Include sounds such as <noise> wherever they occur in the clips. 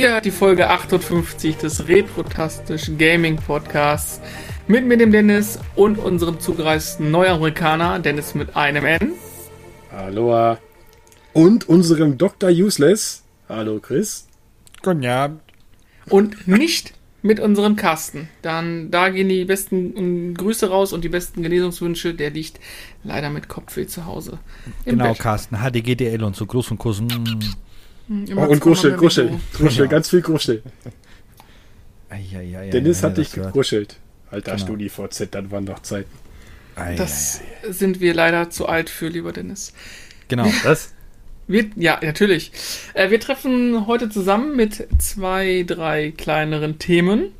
Ihr hört die Folge 58 des Retrotastisch Gaming Podcasts mit mir, dem Dennis und unserem zugereisten Neuamerikaner, Dennis mit einem N. Aloha. Und unserem Dr. Useless. Hallo Chris. Guten Abend. Und nicht mit unserem Carsten. Dann da gehen die besten Grüße raus und die besten Genesungswünsche. Der liegt leider mit Kopfweh zu Hause. Genau, Bett. Carsten. HDGDL und so. Gruß und Kuss. Mm. Oh, und Gruschel, Gruschel, Gruschel, ganz viel Gruschel. Dennis hat dich gegruschelt. Alter genau. StudiVZ, dann waren doch Zeiten. Das sind wir leider zu alt für, lieber Dennis. Genau, <laughs> das. Wir, ja, natürlich. Äh, wir treffen heute zusammen mit zwei, drei kleineren Themen.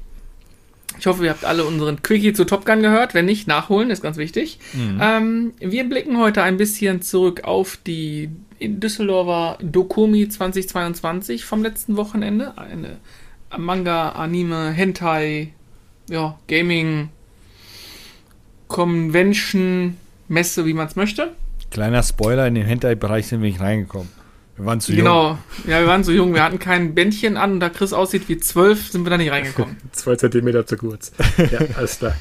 Ich hoffe, ihr habt alle unseren Quickie zu Top Gun gehört. Wenn nicht, nachholen, ist ganz wichtig. Mhm. Ähm, wir blicken heute ein bisschen zurück auf die Düsseldorfer Dokumi 2022 vom letzten Wochenende. Eine Manga, Anime, Hentai, ja, Gaming, Convention, Messe, wie man es möchte. Kleiner Spoiler, in den Hentai-Bereich sind wir nicht reingekommen. Wir waren zu genau. jung. Genau, ja, wir waren zu jung. Wir hatten kein Bändchen an und da Chris aussieht wie zwölf, sind wir da nicht reingekommen. <laughs> Zwei Zentimeter zu kurz. Ja, alles klar.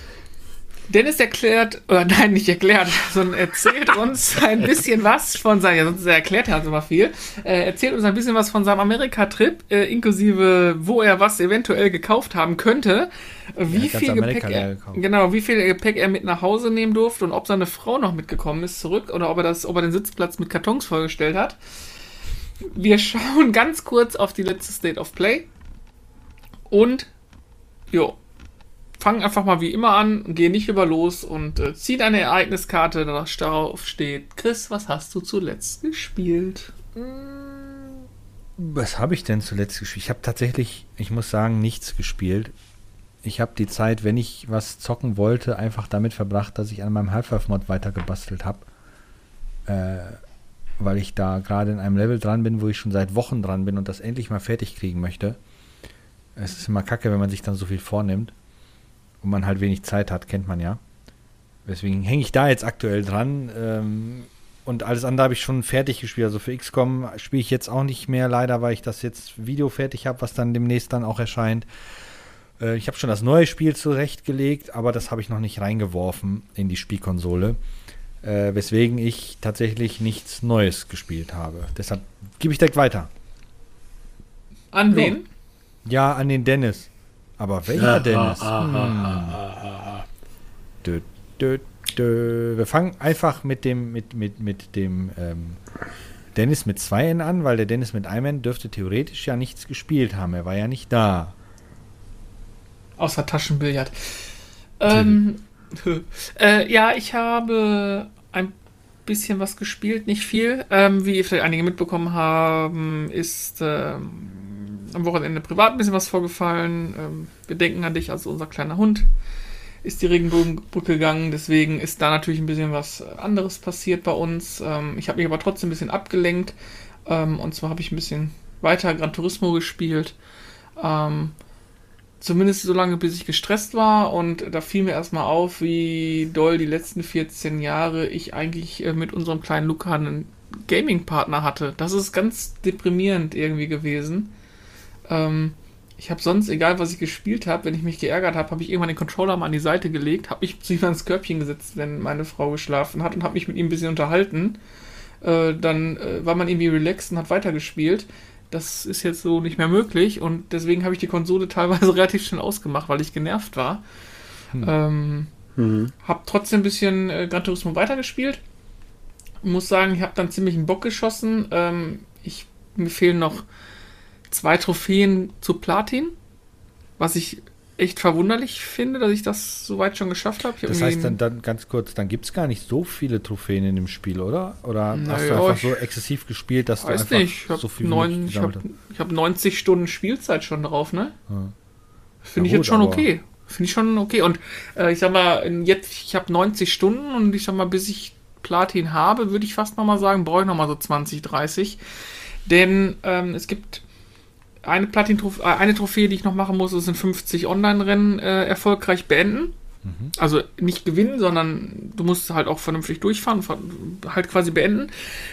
Dennis erklärt, oder nein, nicht erklärt, sondern erzählt uns ein bisschen was von seinem, ja, sonst erklärt er uns immer viel, äh, erzählt uns ein bisschen was von seinem Amerika-Trip, äh, inklusive, wo er was eventuell gekauft haben könnte, wie ja, viel Gepäck er, genau, wie viel Gepäck er mit nach Hause nehmen durfte und ob seine Frau noch mitgekommen ist zurück oder ob er das, ob er den Sitzplatz mit Kartons vorgestellt hat. Wir schauen ganz kurz auf die letzte State of Play und, jo, fang einfach mal wie immer an, geh nicht über los und äh, zieh deine Ereigniskarte, darauf steht. Chris, was hast du zuletzt gespielt? Was habe ich denn zuletzt gespielt? Ich habe tatsächlich, ich muss sagen, nichts gespielt. Ich habe die Zeit, wenn ich was zocken wollte, einfach damit verbracht, dass ich an meinem Half-Life-Mod weitergebastelt habe. Äh, weil ich da gerade in einem Level dran bin, wo ich schon seit Wochen dran bin und das endlich mal fertig kriegen möchte. Es ist immer kacke, wenn man sich dann so viel vornimmt und man halt wenig Zeit hat, kennt man ja. Deswegen hänge ich da jetzt aktuell dran. Ähm, und alles andere habe ich schon fertig gespielt. Also für XCOM spiele ich jetzt auch nicht mehr, leider, weil ich das jetzt Video fertig habe, was dann demnächst dann auch erscheint. Äh, ich habe schon das neue Spiel zurechtgelegt, aber das habe ich noch nicht reingeworfen in die Spielkonsole. Äh, weswegen ich tatsächlich nichts Neues gespielt habe. Deshalb gebe ich direkt weiter. An wen? Ja, an den Dennis. Aber welcher Dennis? hm. dö, dö, dö. Wir fangen einfach mit dem, mit, mit, mit dem ähm, Dennis mit zwei N an, weil der Dennis mit einem N dürfte theoretisch ja nichts gespielt haben. Er war ja nicht da. Außer Taschenbillard. Ähm, <laughs> äh, ja, ich habe ein bisschen was gespielt, nicht viel. Ähm, wie vielleicht einige mitbekommen haben, ist ähm, am Wochenende privat ein bisschen was vorgefallen. Ähm, wir denken an dich, also unser kleiner Hund ist die Regenbogenbrücke gegangen. Deswegen ist da natürlich ein bisschen was anderes passiert bei uns. Ähm, ich habe mich aber trotzdem ein bisschen abgelenkt. Ähm, und zwar habe ich ein bisschen weiter Gran Turismo gespielt. Ähm, zumindest so lange, bis ich gestresst war. Und da fiel mir erstmal auf, wie doll die letzten 14 Jahre ich eigentlich äh, mit unserem kleinen Luca einen Gaming-Partner hatte. Das ist ganz deprimierend irgendwie gewesen. Ähm, ich habe sonst, egal was ich gespielt habe, wenn ich mich geärgert habe, habe ich irgendwann den Controller mal an die Seite gelegt, habe mich <laughs> zu ihm ans Körbchen gesetzt, wenn meine Frau geschlafen hat und habe mich mit ihm ein bisschen unterhalten. Äh, dann äh, war man irgendwie relaxed und hat weitergespielt. Das ist jetzt so nicht mehr möglich und deswegen habe ich die Konsole <laughs> teilweise relativ schnell ausgemacht, weil ich genervt war. Hm. Ähm, mhm. Hab trotzdem ein bisschen äh, Gran Turismo weitergespielt. Muss sagen, ich habe dann ziemlich einen Bock geschossen. Ähm, ich, mir fehlen noch zwei Trophäen zu Platin, was ich echt verwunderlich finde, dass ich das soweit schon geschafft habe. Das heißt dann, dann ganz kurz, dann gibt es gar nicht so viele Trophäen in dem Spiel, oder? Oder Na hast du einfach so exzessiv gespielt, dass du einfach nicht. Ich so viel neun, Ich habe hab 90 Stunden Spielzeit schon drauf, ne? Ja. Finde ich gut, jetzt schon okay. Finde ich schon okay. Und äh, ich sag mal, jetzt, ich habe 90 Stunden und ich sag mal, bis ich Platin habe, würde ich fast nochmal sagen, brauche ich nochmal so 20, 30. Denn ähm, es gibt eine Platin äh, eine Trophäe, die ich noch machen muss, sind 50 Online-Rennen äh, erfolgreich beenden. Mhm. Also nicht gewinnen, sondern du musst halt auch vernünftig durchfahren, halt quasi beenden.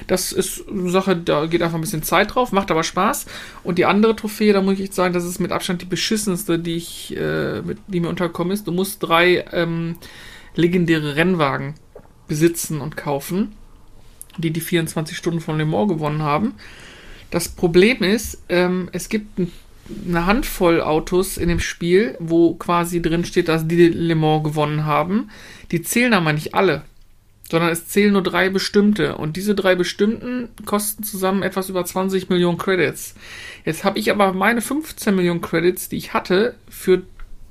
Das ist eine Sache, da geht einfach ein bisschen Zeit drauf, macht aber Spaß. Und die andere Trophäe, da muss ich sagen, das ist mit Abstand die beschissenste, die ich, äh, mit, die mir unterkommen ist. Du musst drei ähm, legendäre Rennwagen besitzen und kaufen, die die 24 Stunden von Le Mans gewonnen haben. Das Problem ist, ähm, es gibt ein eine Handvoll Autos in dem Spiel, wo quasi drin steht, dass die Le Mans gewonnen haben. Die zählen aber nicht alle, sondern es zählen nur drei bestimmte. Und diese drei bestimmten kosten zusammen etwas über 20 Millionen Credits. Jetzt habe ich aber meine 15 Millionen Credits, die ich hatte, für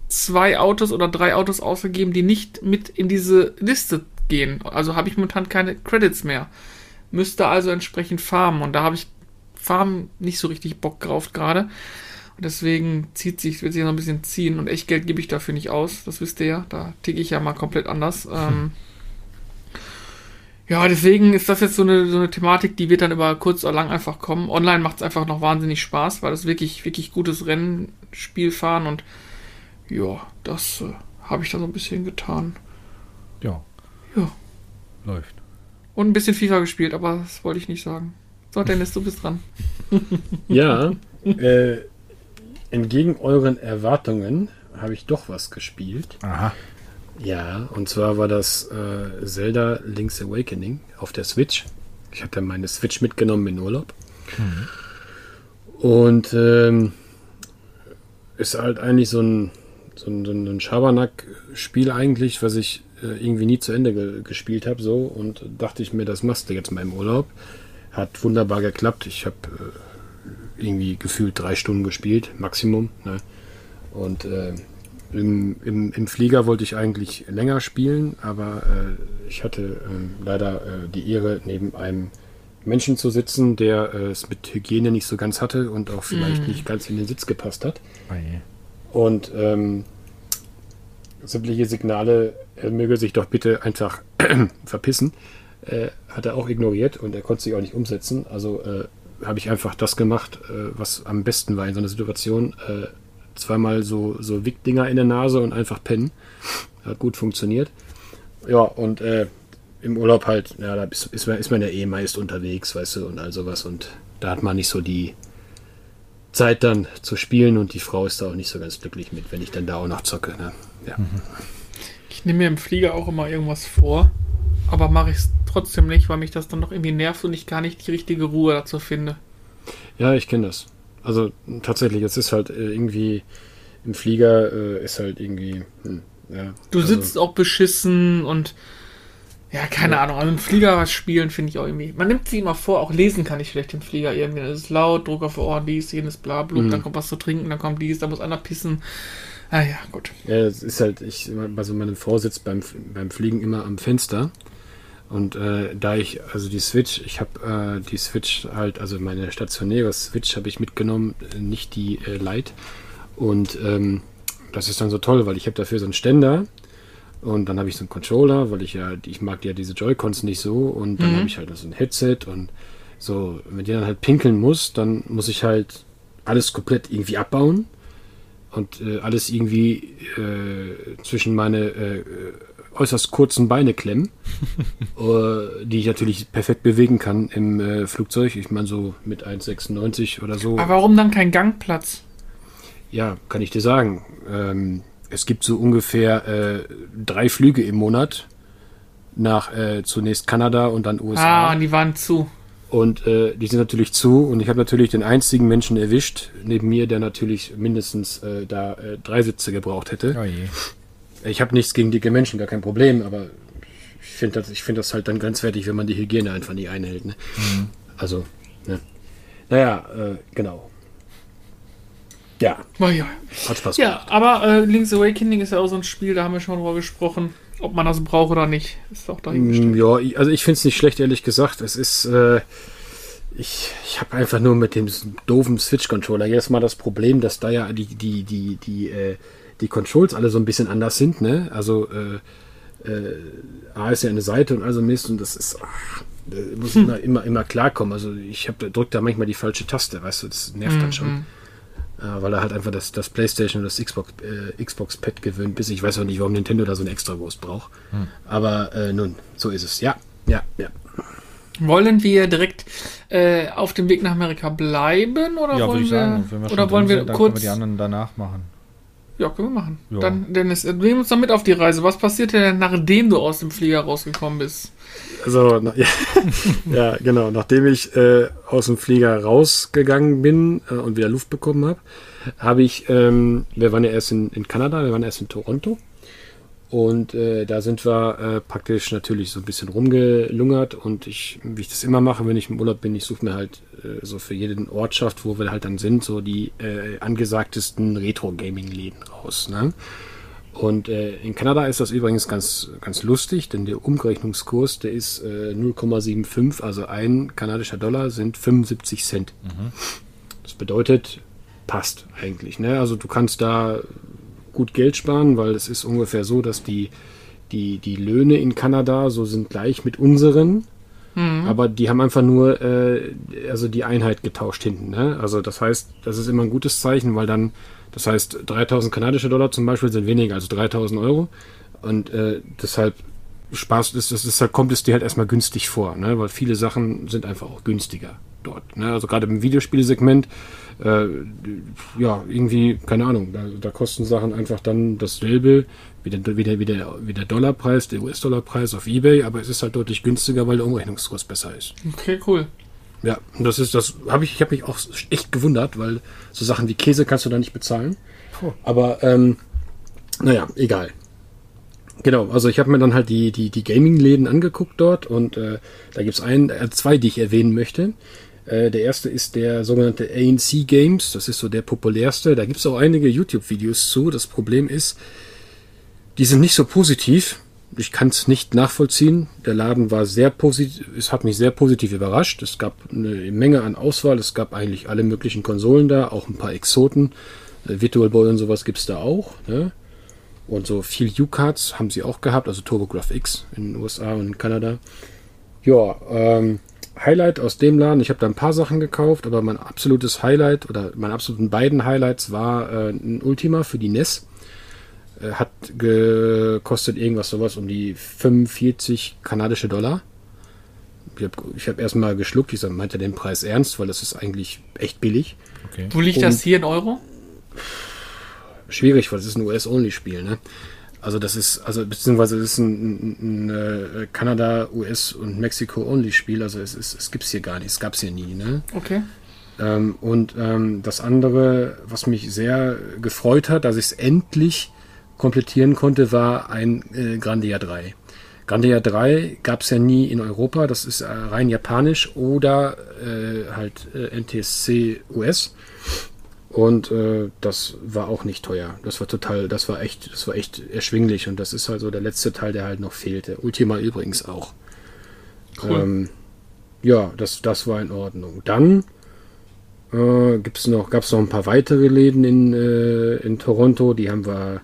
zwei Autos oder drei Autos ausgegeben, die nicht mit in diese Liste gehen. Also habe ich momentan keine Credits mehr. Müsste also entsprechend farmen. Und da habe ich Farmen nicht so richtig Bock drauf gerade. Deswegen zieht sich, wird sich noch ein bisschen ziehen und echt Geld gebe ich dafür nicht aus. Das wisst ihr ja. Da ticke ich ja mal komplett anders. <laughs> Ähm, ja, deswegen ist das jetzt so eine, so eine Thematik, die wird dann über kurz oder lang einfach kommen. Online macht es einfach noch wahnsinnig Spaß, weil es wirklich, wirklich gutes Rennspiel fahren und ja, das äh, habe ich da so ein bisschen getan. Ja. Ja. Läuft. Und ein bisschen FIFA gespielt, aber das wollte ich nicht sagen. So, Dennis, du bist dran. <laughs> ja, äh, entgegen euren Erwartungen habe ich doch was gespielt. Aha. Ja, und zwar war das äh, Zelda Link's Awakening auf der Switch. Ich hatte meine Switch mitgenommen in Urlaub. Mhm. Und ähm, ist halt eigentlich so ein, so ein, so ein Schabernack-Spiel eigentlich, was ich äh, irgendwie nie zu Ende ge gespielt habe. So, und dachte ich mir, das machst du jetzt mal im Urlaub. Hat wunderbar geklappt. Ich habe äh, irgendwie gefühlt drei Stunden gespielt, Maximum. Ne? Und äh, im, im, im, Flieger wollte ich eigentlich länger spielen, aber äh, ich hatte äh, leider äh, die Ehre, neben einem Menschen zu sitzen, der äh, es mit Hygiene nicht so ganz hatte und auch vielleicht mm. nicht ganz in den Sitz gepasst hat. Oh und ähm, sämtliche Signale, er möge sich doch bitte einfach <clears throat> verpissen, äh, hat er auch ignoriert und er konnte sich auch nicht umsetzen. Also habe ich einfach das gemacht, äh, was am besten war in so einer Situation. Äh, zweimal so, so Wickdinger in der Nase und einfach pennen. Hat gut funktioniert. Ja, und äh, im Urlaub halt, ja, da ist, ist, man, ist man ja eh meist unterwegs, weißt du, und all sowas. Und da hat man nicht so die Zeit dann zu spielen und die Frau ist da auch nicht so ganz glücklich mit, wenn ich dann da auch noch zocke. Ne? Ja. Ich nehme mir im Flieger auch immer irgendwas vor, aber mache ich es trotzdem nicht, weil mich das dann noch irgendwie nervt und ich gar nicht die richtige Ruhe dazu finde. Ja, ich kenne das. Also tatsächlich, es ist halt äh, irgendwie im Flieger äh, ist halt irgendwie. Hm, ja, du also, sitzt auch beschissen und ja, keine ja. Ahnung. Also im Flieger was spielen finde ich auch irgendwie. Man nimmt sich immer vor, auch lesen kann ich vielleicht im Flieger irgendwie. Es ist laut, Druck auf Ohren, dies, jenes, bla, bla, mhm. dann kommt was zu trinken, dann kommt dies, dann muss einer pissen. Ah ja, gut. Ja, es ist halt, ich, also meine Frau sitzt beim, beim Fliegen immer am Fenster und äh, da ich, also die Switch, ich habe äh, die Switch halt, also meine stationäre Switch habe ich mitgenommen, nicht die äh, Lite. Und ähm, das ist dann so toll, weil ich habe dafür so einen Ständer und dann habe ich so einen Controller, weil ich ja, ich mag ja diese Joy-Cons nicht so und dann mhm. habe ich halt so ein Headset und so, wenn ich dann halt pinkeln muss, dann muss ich halt alles komplett irgendwie abbauen und äh, alles irgendwie äh, zwischen meine äh, äußerst kurzen Beine klemmen, <laughs> äh, die ich natürlich perfekt bewegen kann im äh, Flugzeug. Ich meine so mit 1,96 oder so. Aber warum dann kein Gangplatz? Ja, kann ich dir sagen. Ähm, es gibt so ungefähr äh, drei Flüge im Monat nach äh, zunächst Kanada und dann USA. Ah, und die waren zu. Und äh, die sind natürlich zu und ich habe natürlich den einzigen Menschen erwischt, neben mir, der natürlich mindestens äh, da äh, drei Sitze gebraucht hätte. Oh je. Ich habe nichts gegen dicke Menschen, gar kein Problem, aber ich finde das, find das halt dann grenzwertig, wenn man die Hygiene einfach nicht einhält. Ne? Mhm. Also, ne? Naja, äh, genau. Ja. Oh ja. Hat Spaß Ja, gemacht. aber äh, Link's Awakening ist ja auch so ein Spiel, da haben wir schon drüber gesprochen. Ob man das braucht oder nicht, ist auch dahingestellt. Mm, ja, also ich finde es nicht schlecht, ehrlich gesagt. Es ist, äh, ich, ich habe einfach nur mit dem doofen Switch-Controller jedes Mal das Problem, dass da ja die, die, die, die, äh, die Controls alle so ein bisschen anders sind, ne? Also äh, äh, A ist ja eine Seite und also Mist und das ist ach, da muss hm. immer, immer, immer klarkommen. Also ich habe drückt da manchmal die falsche Taste, weißt du, das nervt mhm. dann schon. Äh, weil er halt einfach das, das Playstation und das Xbox, äh, Xbox Pad gewöhnt ist. Ich weiß auch nicht, warum Nintendo da so eine extra Wurst braucht. Hm. Aber äh, nun, so ist es. Ja, ja, ja. Wollen wir direkt äh, auf dem Weg nach Amerika bleiben oder ja, wollen wir, sagen, wir oder wollen wir sind, kurz wir die anderen danach machen? Ja, können wir machen. Ja. Dann, Dennis, nehmen uns dann mit auf die Reise. Was passiert denn, nachdem du aus dem Flieger rausgekommen bist? Also, na, <laughs> ja, ja, genau. Nachdem ich äh, aus dem Flieger rausgegangen bin äh, und wieder Luft bekommen habe, habe ich, ähm, wir waren ja erst in, in Kanada, wir waren erst in Toronto. Und äh, da sind wir äh, praktisch natürlich so ein bisschen rumgelungert und ich, wie ich das immer mache, wenn ich im Urlaub bin, ich suche mir halt äh, so für jede Ortschaft, wo wir halt dann sind, so die äh, angesagtesten Retro-Gaming-Läden raus. Ne? Und äh, in Kanada ist das übrigens ganz, ganz lustig, denn der Umrechnungskurs, der ist äh, 0,75, also ein kanadischer Dollar sind 75 Cent. Mhm. Das bedeutet, passt eigentlich. Ne? Also du kannst da gut Geld sparen, weil es ist ungefähr so, dass die, die, die Löhne in Kanada so sind gleich mit unseren. Mhm. Aber die haben einfach nur äh, also die Einheit getauscht hinten. Ne? Also das heißt, das ist immer ein gutes Zeichen, weil dann, das heißt, 3000 kanadische Dollar zum Beispiel sind weniger als 3000 Euro. Und äh, deshalb Spaß ist, das ist, kommt es dir halt erstmal günstig vor, ne? weil viele Sachen sind einfach auch günstiger dort. Ne? Also gerade im Videospielsegment äh, ja, irgendwie, keine Ahnung, da, da, kosten Sachen einfach dann dasselbe wie der, wie der, wie der, wie der Dollarpreis, der US-Dollarpreis auf Ebay, aber es ist halt deutlich günstiger, weil der Umrechnungskurs besser ist. Okay, cool. Ja, und das ist, das habe ich, ich habe mich auch echt gewundert, weil so Sachen wie Käse kannst du da nicht bezahlen. Puh. Aber, ähm, naja, egal. Genau, also ich habe mir dann halt die, die, die Gaming-Läden angeguckt dort und äh, da gibt es ein, äh, zwei, die ich erwähnen möchte. Äh, der erste ist der sogenannte ANC Games. Das ist so der populärste. Da gibt es auch einige YouTube-Videos zu. Das Problem ist, die sind nicht so positiv. Ich kann es nicht nachvollziehen. Der Laden war sehr positiv, es hat mich sehr positiv überrascht. Es gab eine Menge an Auswahl. Es gab eigentlich alle möglichen Konsolen da, auch ein paar Exoten. Äh, Virtual Boy und sowas gibt es da auch. Ne? Und so viel U-Cards haben sie auch gehabt, also TurboGrafx in den USA und in Kanada. Ja, ähm, Highlight aus dem Laden, ich habe da ein paar Sachen gekauft, aber mein absolutes Highlight oder meine absoluten beiden Highlights war äh, ein Ultima für die NES. Äh, hat gekostet irgendwas sowas um die 45 kanadische Dollar. Ich habe ich hab erstmal geschluckt, ich meinte den Preis ernst, weil das ist eigentlich echt billig. Okay. Wo liegt Und das hier in Euro? Schwierig, weil es ist ein US-Only-Spiel, ne? Also das ist, also beziehungsweise es ist ein, ein, ein äh, Kanada, US und Mexiko-Only-Spiel. Also es, ist, es gibt es hier gar nicht, es gab es hier nie. Ne? Okay. Ähm, und ähm, das andere, was mich sehr gefreut hat, dass ich es endlich komplettieren konnte, war ein äh, Grandia 3. Grandia 3 gab es ja nie in Europa, das ist äh, rein japanisch oder äh, halt äh, NTSC US. Und äh, das war auch nicht teuer. Das war total, das war echt, das war echt erschwinglich. Und das ist halt so der letzte Teil, der halt noch fehlte. Ultima übrigens auch. Cool. Ähm, ja, das, das war in Ordnung. Dann äh, gibt's noch, gab es noch ein paar weitere Läden in, äh, in Toronto, die haben wir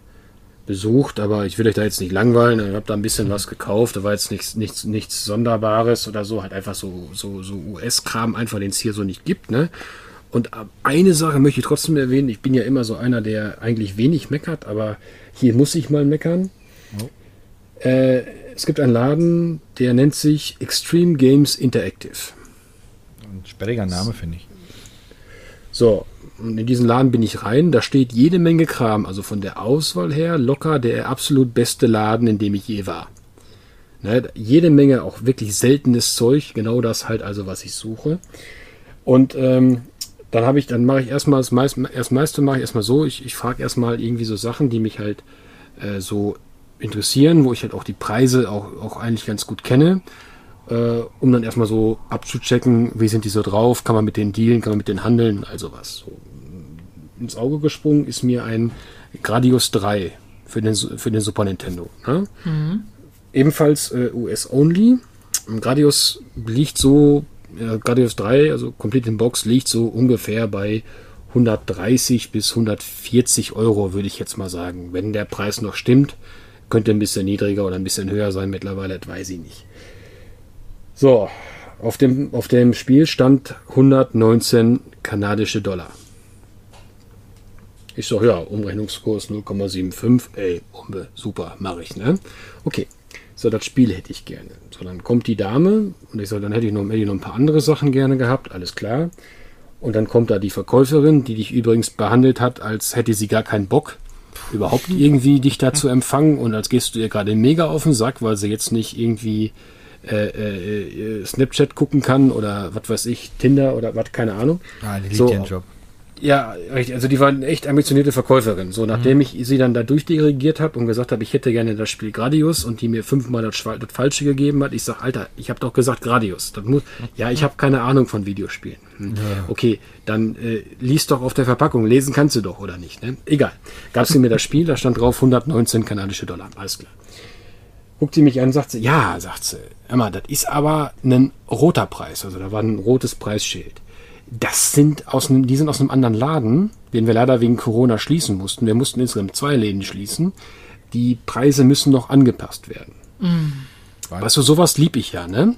besucht, aber ich will euch da jetzt nicht langweilen. Ich habe da ein bisschen was gekauft, da war jetzt nichts, nichts, nichts Sonderbares oder so, halt einfach so, so, so US-Kram, einfach den es hier so nicht gibt, ne? Und eine Sache möchte ich trotzdem erwähnen. Ich bin ja immer so einer, der eigentlich wenig meckert, aber hier muss ich mal meckern. Oh. Äh, es gibt einen Laden, der nennt sich Extreme Games Interactive. Ein sperriger Name, finde ich. So, und in diesen Laden bin ich rein. Da steht jede Menge Kram. Also von der Auswahl her locker der absolut beste Laden, in dem ich je war. Ne, jede Menge auch wirklich seltenes Zeug. Genau das halt also, was ich suche. Und ähm, dann habe ich, dann mache ich erstmal das meiste, erst meiste mache ich erstmal so, ich, ich frage erstmal irgendwie so Sachen, die mich halt äh, so interessieren, wo ich halt auch die Preise auch, auch eigentlich ganz gut kenne, äh, um dann erstmal so abzuchecken, wie sind die so drauf, kann man mit denen dealen, kann man mit denen handeln, also was. So. Ins Auge gesprungen ist mir ein Gradius 3 für den, für den Super Nintendo. Ne? Mhm. Ebenfalls äh, US-only. Gradius liegt so ja, Guardians 3, also komplett in Box, liegt so ungefähr bei 130 bis 140 Euro, würde ich jetzt mal sagen. Wenn der Preis noch stimmt, könnte ein bisschen niedriger oder ein bisschen höher sein mittlerweile, das weiß ich nicht. So, auf dem, auf dem Spiel stand 119 kanadische Dollar. Ich sage, ja, Umrechnungskurs 0,75. Ey, Bombe, super, mache ich, ne? Okay. So, das Spiel hätte ich gerne. So, dann kommt die Dame und ich sage, dann hätte ich, noch, hätte ich noch ein paar andere Sachen gerne gehabt, alles klar. Und dann kommt da die Verkäuferin, die dich übrigens behandelt hat, als hätte sie gar keinen Bock, überhaupt irgendwie dich da zu empfangen und als gehst du ihr gerade mega auf den Sack, weil sie jetzt nicht irgendwie äh, äh, Snapchat gucken kann oder was weiß ich, Tinder oder was, keine Ahnung. Ah, die liebt So. ihren Job. Ja, richtig. Also die war eine echt ambitionierte Verkäuferin. So, nachdem ich sie dann da durchdirigiert habe und gesagt habe, ich hätte gerne das Spiel Gradius und die mir fünfmal das, das Falsche gegeben hat, ich sag, Alter, ich habe doch gesagt Gradius. Das muss, ja, ich habe keine Ahnung von Videospielen. Hm. Okay, dann äh, lies doch auf der Verpackung. Lesen kannst du doch, oder nicht? Ne? Egal. Gab sie mir das Spiel, da stand drauf 119 kanadische Dollar. Alles klar. Guckt sie mich an und sagt sie, ja, sagt sie, Emma, das ist aber ein roter Preis. Also da war ein rotes Preisschild. Das sind aus einem, die sind aus einem anderen Laden, den wir leider wegen Corona schließen mussten. Wir mussten insgesamt zwei Läden schließen. Die Preise müssen noch angepasst werden. Weißt du, sowas lieb ich ja, ne?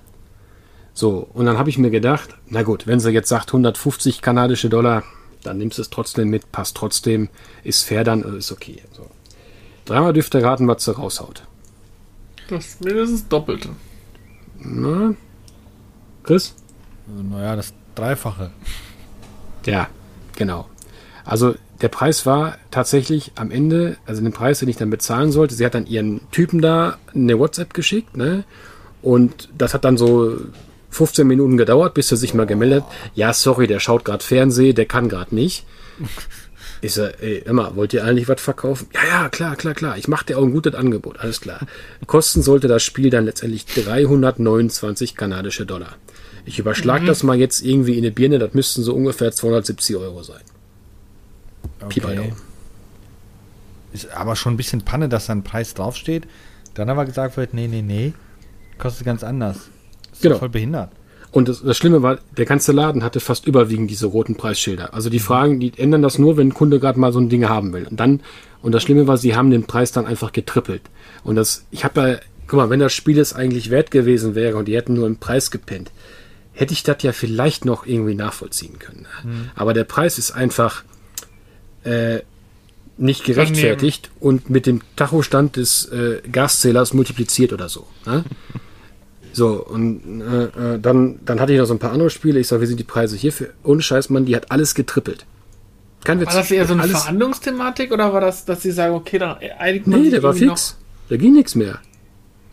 So, und dann habe ich mir gedacht, na gut, wenn sie jetzt sagt 150 kanadische Dollar, dann nimmst du es trotzdem mit, passt trotzdem, ist fair, dann ist okay. So. Dreimal dürft ihr raten, was sie raushaut. Das mindestens Doppelte. Na? Chris? Naja, das Dreifache. Ja, genau. Also der Preis war tatsächlich am Ende, also den Preis, den ich dann bezahlen sollte, sie hat dann ihren Typen da eine WhatsApp geschickt, ne? Und das hat dann so 15 Minuten gedauert, bis er sich mal gemeldet hat. Ja, sorry, der schaut gerade Fernsehen, der kann gerade nicht. <laughs> Ich sag, ey, Emma, wollt ihr eigentlich was verkaufen? Ja, ja, klar, klar, klar. Ich mache dir auch ein gutes Angebot, alles klar. Kosten sollte das Spiel dann letztendlich 329 kanadische Dollar. Ich überschlag das mal jetzt irgendwie in eine Birne, das müssten so ungefähr 270 Euro sein. Pi Daumen. Ist aber schon ein bisschen Panne, dass da ein Preis draufsteht. Dann aber gesagt wird, nee, nee, nee, kostet ganz anders. Ist Genau. voll behindert. Und das, das Schlimme war, der ganze Laden hatte fast überwiegend diese roten Preisschilder. Also die Fragen, die ändern das nur, wenn ein Kunde gerade mal so ein Ding haben will. Und dann, und das Schlimme war, sie haben den Preis dann einfach getrippelt. Und das, ich habe ja, guck mal, wenn das Spiel es eigentlich wert gewesen wäre und die hätten nur im Preis gepennt, hätte ich das ja vielleicht noch irgendwie nachvollziehen können. ne? Aber der Preis ist einfach äh, nicht gerechtfertigt und mit dem Tachostand des äh, Gaszählers multipliziert oder so. Ne? <laughs> So, und äh, äh, dann, dann hatte ich noch so ein paar andere Spiele. Ich sage, wie sind die Preise hierfür? Ohne Scheiß, Mann, die hat alles getrippelt. Kein Witz. War das eher so eine alles, Verhandlungsthematik oder war das, dass sie sagen, okay, dann einigt man Nee, sich der war fix. Da ging nichts mehr.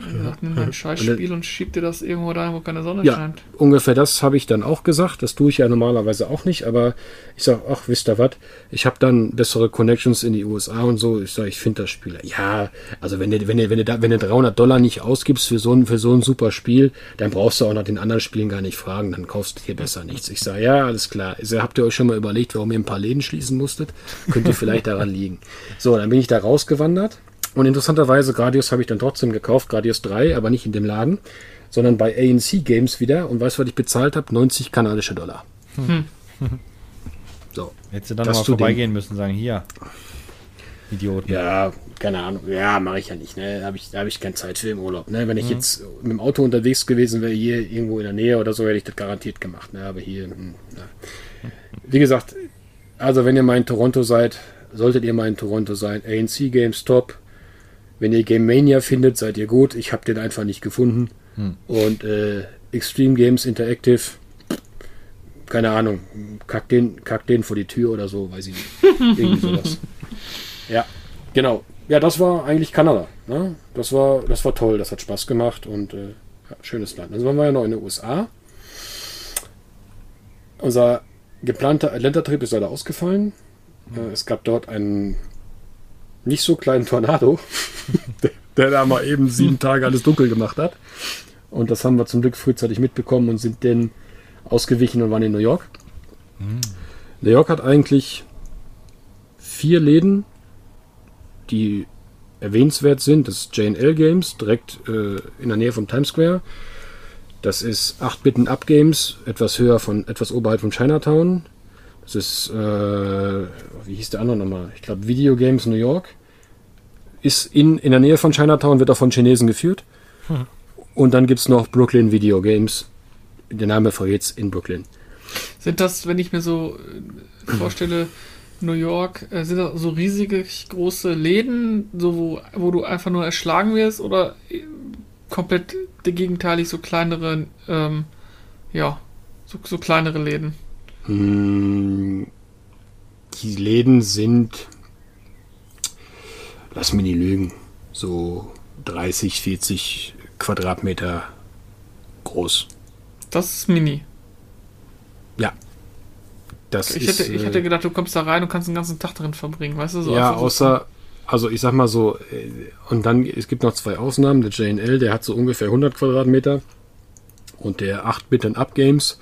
Noch, sagt, nimm ein Scheißspiel und schiebt dir das irgendwo da, wo keine Sonne Ja, scheint. ungefähr das habe ich dann auch gesagt. Das tue ich ja normalerweise auch nicht, aber ich sage, ach, wisst ihr was? Ich habe dann bessere Connections in die USA und so. Ich sage, ich finde das Spiel. Ja, also wenn du, wenn du, wenn du, da, wenn du 300 Dollar nicht ausgibst für so, ein, für so ein super Spiel, dann brauchst du auch nach den anderen Spielen gar nicht fragen. Dann kaufst du hier besser nichts. Ich sage, ja, alles klar. Also, habt ihr euch schon mal überlegt, warum ihr ein paar Läden schließen musstet? Könnte vielleicht daran liegen. So, dann bin ich da rausgewandert. Und interessanterweise, Gradius habe ich dann trotzdem gekauft, Gradius 3, aber nicht in dem Laden, sondern bei ANC Games wieder. Und weißt du, was ich bezahlt habe? 90 kanadische Dollar. So. Hättest du dann mal vorbeigehen müssen sagen, hier, Idioten. Ja, keine Ahnung. Ja, mache ich ja nicht. Ne? Da habe ich, da hab ich keine Zeit für im Urlaub. Ne? Wenn ich jetzt mit dem Auto unterwegs gewesen wäre, hier irgendwo in der Nähe oder so, hätte ich das garantiert gemacht. Ne? Aber hier, hm, ja. wie gesagt, also wenn ihr mal in Toronto seid, solltet ihr mal in Toronto sein. ANC Games top. Wenn ihr Game Mania findet, seid ihr gut. Ich habe den einfach nicht gefunden. Und äh, Extreme Games Interactive, keine Ahnung, kack den, kack den vor die Tür oder so, weiß ich nicht. <laughs> Irgendwie sowas. Ja, genau. Ja, das war eigentlich Kanada. Ne? Das, war, das war toll, das hat Spaß gemacht und äh, ja, schönes Land. Dann waren wir ja noch in den USA. Unser geplanter Atlanta-Trip ist leider ausgefallen. Äh, es gab dort einen nicht so kleinen Tornado, <laughs> der, da mal eben sieben Tage alles dunkel gemacht hat. Und das haben wir zum Glück frühzeitig mitbekommen und sind dann ausgewichen und waren in New York. New York hat eigentlich vier Läden, die erwähnenswert sind. Das ist JL Games, direkt äh, in der Nähe vom Times Square. Das ist 8-Bitten Up Games, etwas höher von, etwas oberhalb von Chinatown. Das ist, äh, wie hieß der andere nochmal? Ich glaube, Video Games New York. Ist in, in der Nähe von Chinatown, wird auch von Chinesen geführt. Und dann gibt es noch Brooklyn Video Games. Der Name verrät's in Brooklyn. Sind das, wenn ich mir so äh, vorstelle, New York, äh, sind das so riesige große Läden, so wo, wo du einfach nur erschlagen wirst oder äh, komplett gegenteilig so kleinere, ähm, ja, so, so kleinere Läden? Hm, die Läden sind, lass mich nicht lügen, so 30, 40 Quadratmeter groß. Das ist mini. Ja. Das ich, ist, hätte, ich äh, hätte gedacht, du kommst da rein und kannst den ganzen Tag drin verbringen, weißt du? So ja, außer, also ich sag mal so, äh, und dann, es gibt noch zwei Ausnahmen. Der JNL, der hat so ungefähr 100 Quadratmeter. Und der 8-Bit-and-Up Games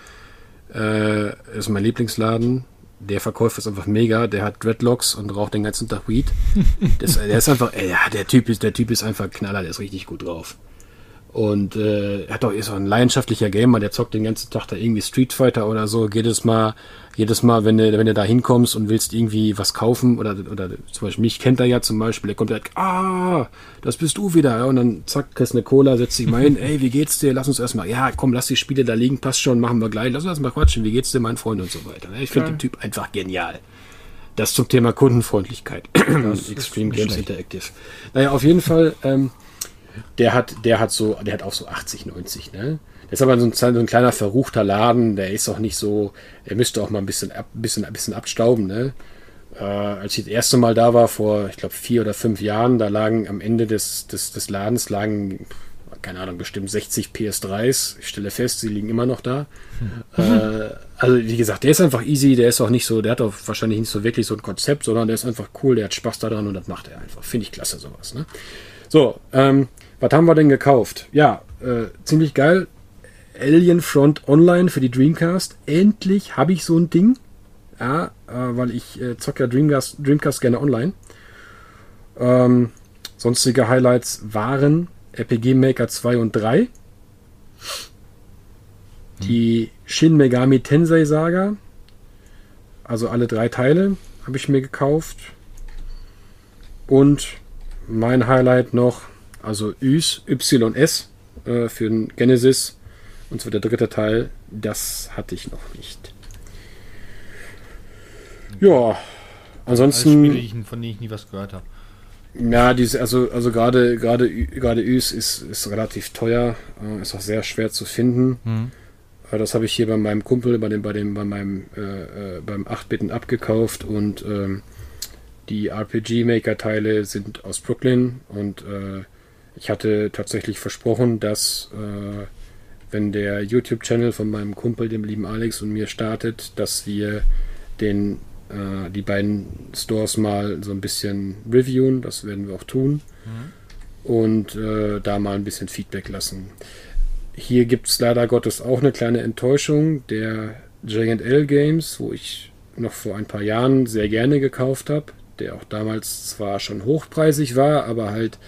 äh, ist mein Lieblingsladen. Der Verkäufer ist einfach mega. Der hat Dreadlocks und raucht den ganzen Tag Weed. Das, der ist einfach, ja, der Typ ist, der Typ ist einfach Knaller. Der ist richtig gut drauf. Und äh, er hat auch, ist auch ein leidenschaftlicher Gamer, der zockt den ganzen Tag da irgendwie Street Fighter oder so. Jedes Mal, jedes Mal, wenn du, wenn du da hinkommst und willst irgendwie was kaufen, oder, oder zum Beispiel mich kennt er ja zum Beispiel, der kommt direkt, ah, das bist du wieder. Ja, und dann zack, kriegst eine Cola, setzt dich mal hin, <laughs> ey, wie geht's dir? Lass uns erstmal, ja, komm, lass die Spiele da liegen, passt schon, machen wir gleich, lass uns erstmal quatschen, wie geht's dir, mein Freund und so weiter. Ich finde den Typ einfach genial. Das zum Thema Kundenfreundlichkeit. <clears throat> Extreme Games schlecht. Interactive. Naja, auf jeden Fall, ähm, der hat, der hat so, der hat auch so 80, 90, ne? Der ist aber so ein, so ein kleiner verruchter Laden, der ist auch nicht so, der müsste auch mal ein bisschen, ab, bisschen, ein bisschen abstauben, ne? Äh, als ich das erste Mal da war, vor, ich glaube, vier oder fünf Jahren, da lagen am Ende des, des, des Ladens lagen, keine Ahnung, bestimmt 60 PS3s. Ich stelle fest, sie liegen immer noch da. <laughs> Äh, also, wie gesagt, der ist einfach easy, der ist auch nicht so, der hat auch wahrscheinlich nicht so wirklich so ein Konzept, sondern der ist einfach cool, der hat Spaß daran und das macht er einfach. Finde ich klasse, sowas, ne? So, ähm, was haben wir denn gekauft? Ja, äh, ziemlich geil. Alien Front Online für die Dreamcast. Endlich habe ich so ein Ding. Ja, äh, weil ich äh, zocke ja Dreamcast, Dreamcast gerne online. Ähm, sonstige Highlights waren RPG Maker 2 und 3. Die Shin Megami Tensei Saga. Also alle drei Teile habe ich mir gekauft. Und mein Highlight noch, also Ys, YS äh, für den Genesis. Und zwar der dritte Teil, das hatte ich noch nicht. Ja, ansonsten. Spiele, die ich- von denen ich nie was gehört habe. Ja, diese, also, also gerade, gerade, gerade Üs ist, ist relativ teuer, äh, ist auch sehr schwer zu finden. Hm. Das habe ich hier bei meinem Kumpel, bei dem, bei dem, bei meinem, äh, äh, beim 8-Bitten abgekauft und ähm, die RPG Maker Teile sind aus Brooklyn und äh, ich hatte tatsächlich versprochen, dass äh, wenn der YouTube-Channel von meinem Kumpel, dem lieben Alex und mir startet, dass wir den äh, die beiden Stores mal so ein bisschen reviewen. Das werden wir auch tun. Und äh, da mal ein bisschen Feedback lassen. Hier gibt es leider Gottes auch eine kleine Enttäuschung der JL Games, wo ich noch vor ein paar Jahren sehr gerne gekauft habe, der auch damals zwar schon hochpreisig war, aber halt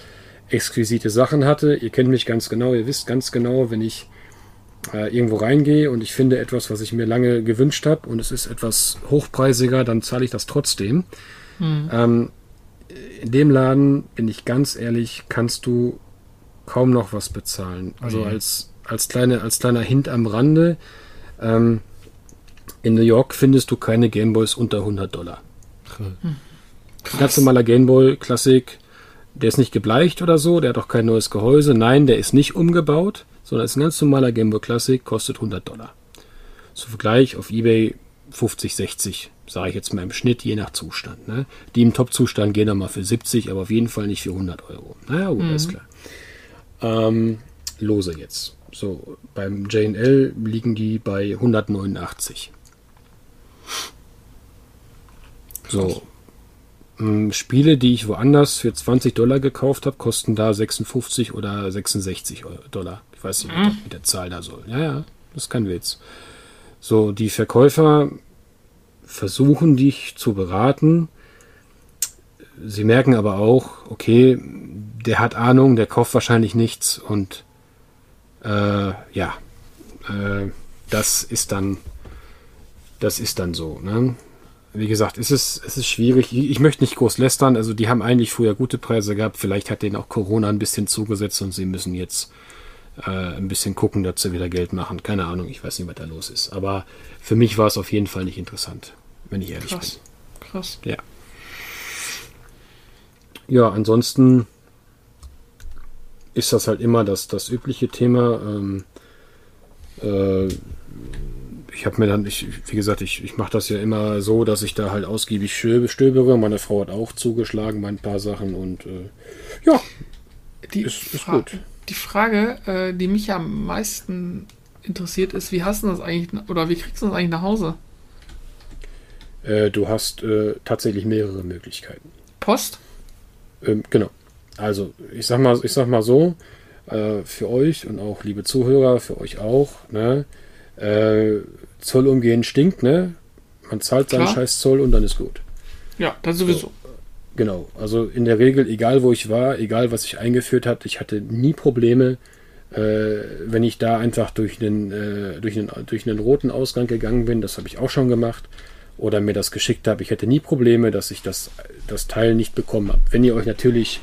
exquisite Sachen hatte. Ihr kennt mich ganz genau, ihr wisst ganz genau, wenn ich äh, irgendwo reingehe und ich finde etwas, was ich mir lange gewünscht habe und es ist etwas hochpreisiger, dann zahle ich das trotzdem. Ähm, in dem Laden, bin ich ganz ehrlich, kannst du kaum noch was bezahlen. Also je. als, als, kleine, als kleiner Hint am Rande, ähm, in New York findest du keine Gameboys unter 100 Dollar. Ganz normaler Gameboy Klassik, der ist nicht gebleicht oder so, der hat auch kein neues Gehäuse. Nein, der ist nicht umgebaut, sondern ist ein ganz normaler Gameboy Classic, kostet 100 Dollar. Zum Vergleich auf Ebay 50, 60, sage ich jetzt mal im Schnitt, je nach Zustand. Ne? Die im Top-Zustand gehen dann mal für 70, aber auf jeden Fall nicht für 100 Euro. Naja, gut, alles klar. Ähm, lose jetzt. So, beim JL liegen die bei 189. So. Ähm, Spiele, die ich woanders für 20 Dollar gekauft habe, kosten da 56 oder 66 Euro- Dollar. Ich weiß nicht, wie mit der Zahl da soll. Ja, ja, das ist kein Witz. So, die Verkäufer versuchen dich zu beraten. Sie merken aber auch, okay, der hat Ahnung, der kauft wahrscheinlich nichts und äh, ja, äh, das ist dann, das ist dann so. Ne? Wie gesagt, es ist, es ist schwierig. Ich, möchte nicht groß lästern. Also die haben eigentlich früher gute Preise gehabt. Vielleicht hat denen auch Corona ein bisschen zugesetzt und sie müssen jetzt äh, ein bisschen gucken, dass sie wieder Geld machen. Keine Ahnung, ich weiß nicht, was da los ist. Aber für mich war es auf jeden Fall nicht interessant, wenn ich ehrlich Krass. Krass. Ja. Ja, ansonsten ist das halt immer das, das übliche Thema. Ähm, äh, ich habe mir dann, ich, wie gesagt, ich, ich mache das ja immer so, dass ich da halt ausgiebig stöbere. Meine Frau hat auch zugeschlagen bei ein paar Sachen und äh, ja, die, ist, ist gut. Die Frage, äh, die mich am meisten interessiert, ist, wie hast du das eigentlich oder wie kriegst du das eigentlich nach Hause? Äh, du hast äh, tatsächlich mehrere Möglichkeiten. Post? Ähm, genau. Also, ich sag mal, ich sag mal so, äh, für euch und auch liebe Zuhörer, für euch auch, ne? Äh, Zoll umgehen stinkt, ne? Man zahlt seinen scheiß Zoll und dann ist gut. Ja, das sowieso. So, genau. Also in der Regel, egal wo ich war, egal was ich eingeführt habe, ich hatte nie Probleme, äh, wenn ich da einfach durch einen, äh, durch, einen, durch einen roten Ausgang gegangen bin. Das habe ich auch schon gemacht. Oder mir das geschickt habe. Ich hätte nie Probleme, dass ich das, das Teil nicht bekommen habe. Wenn ihr euch natürlich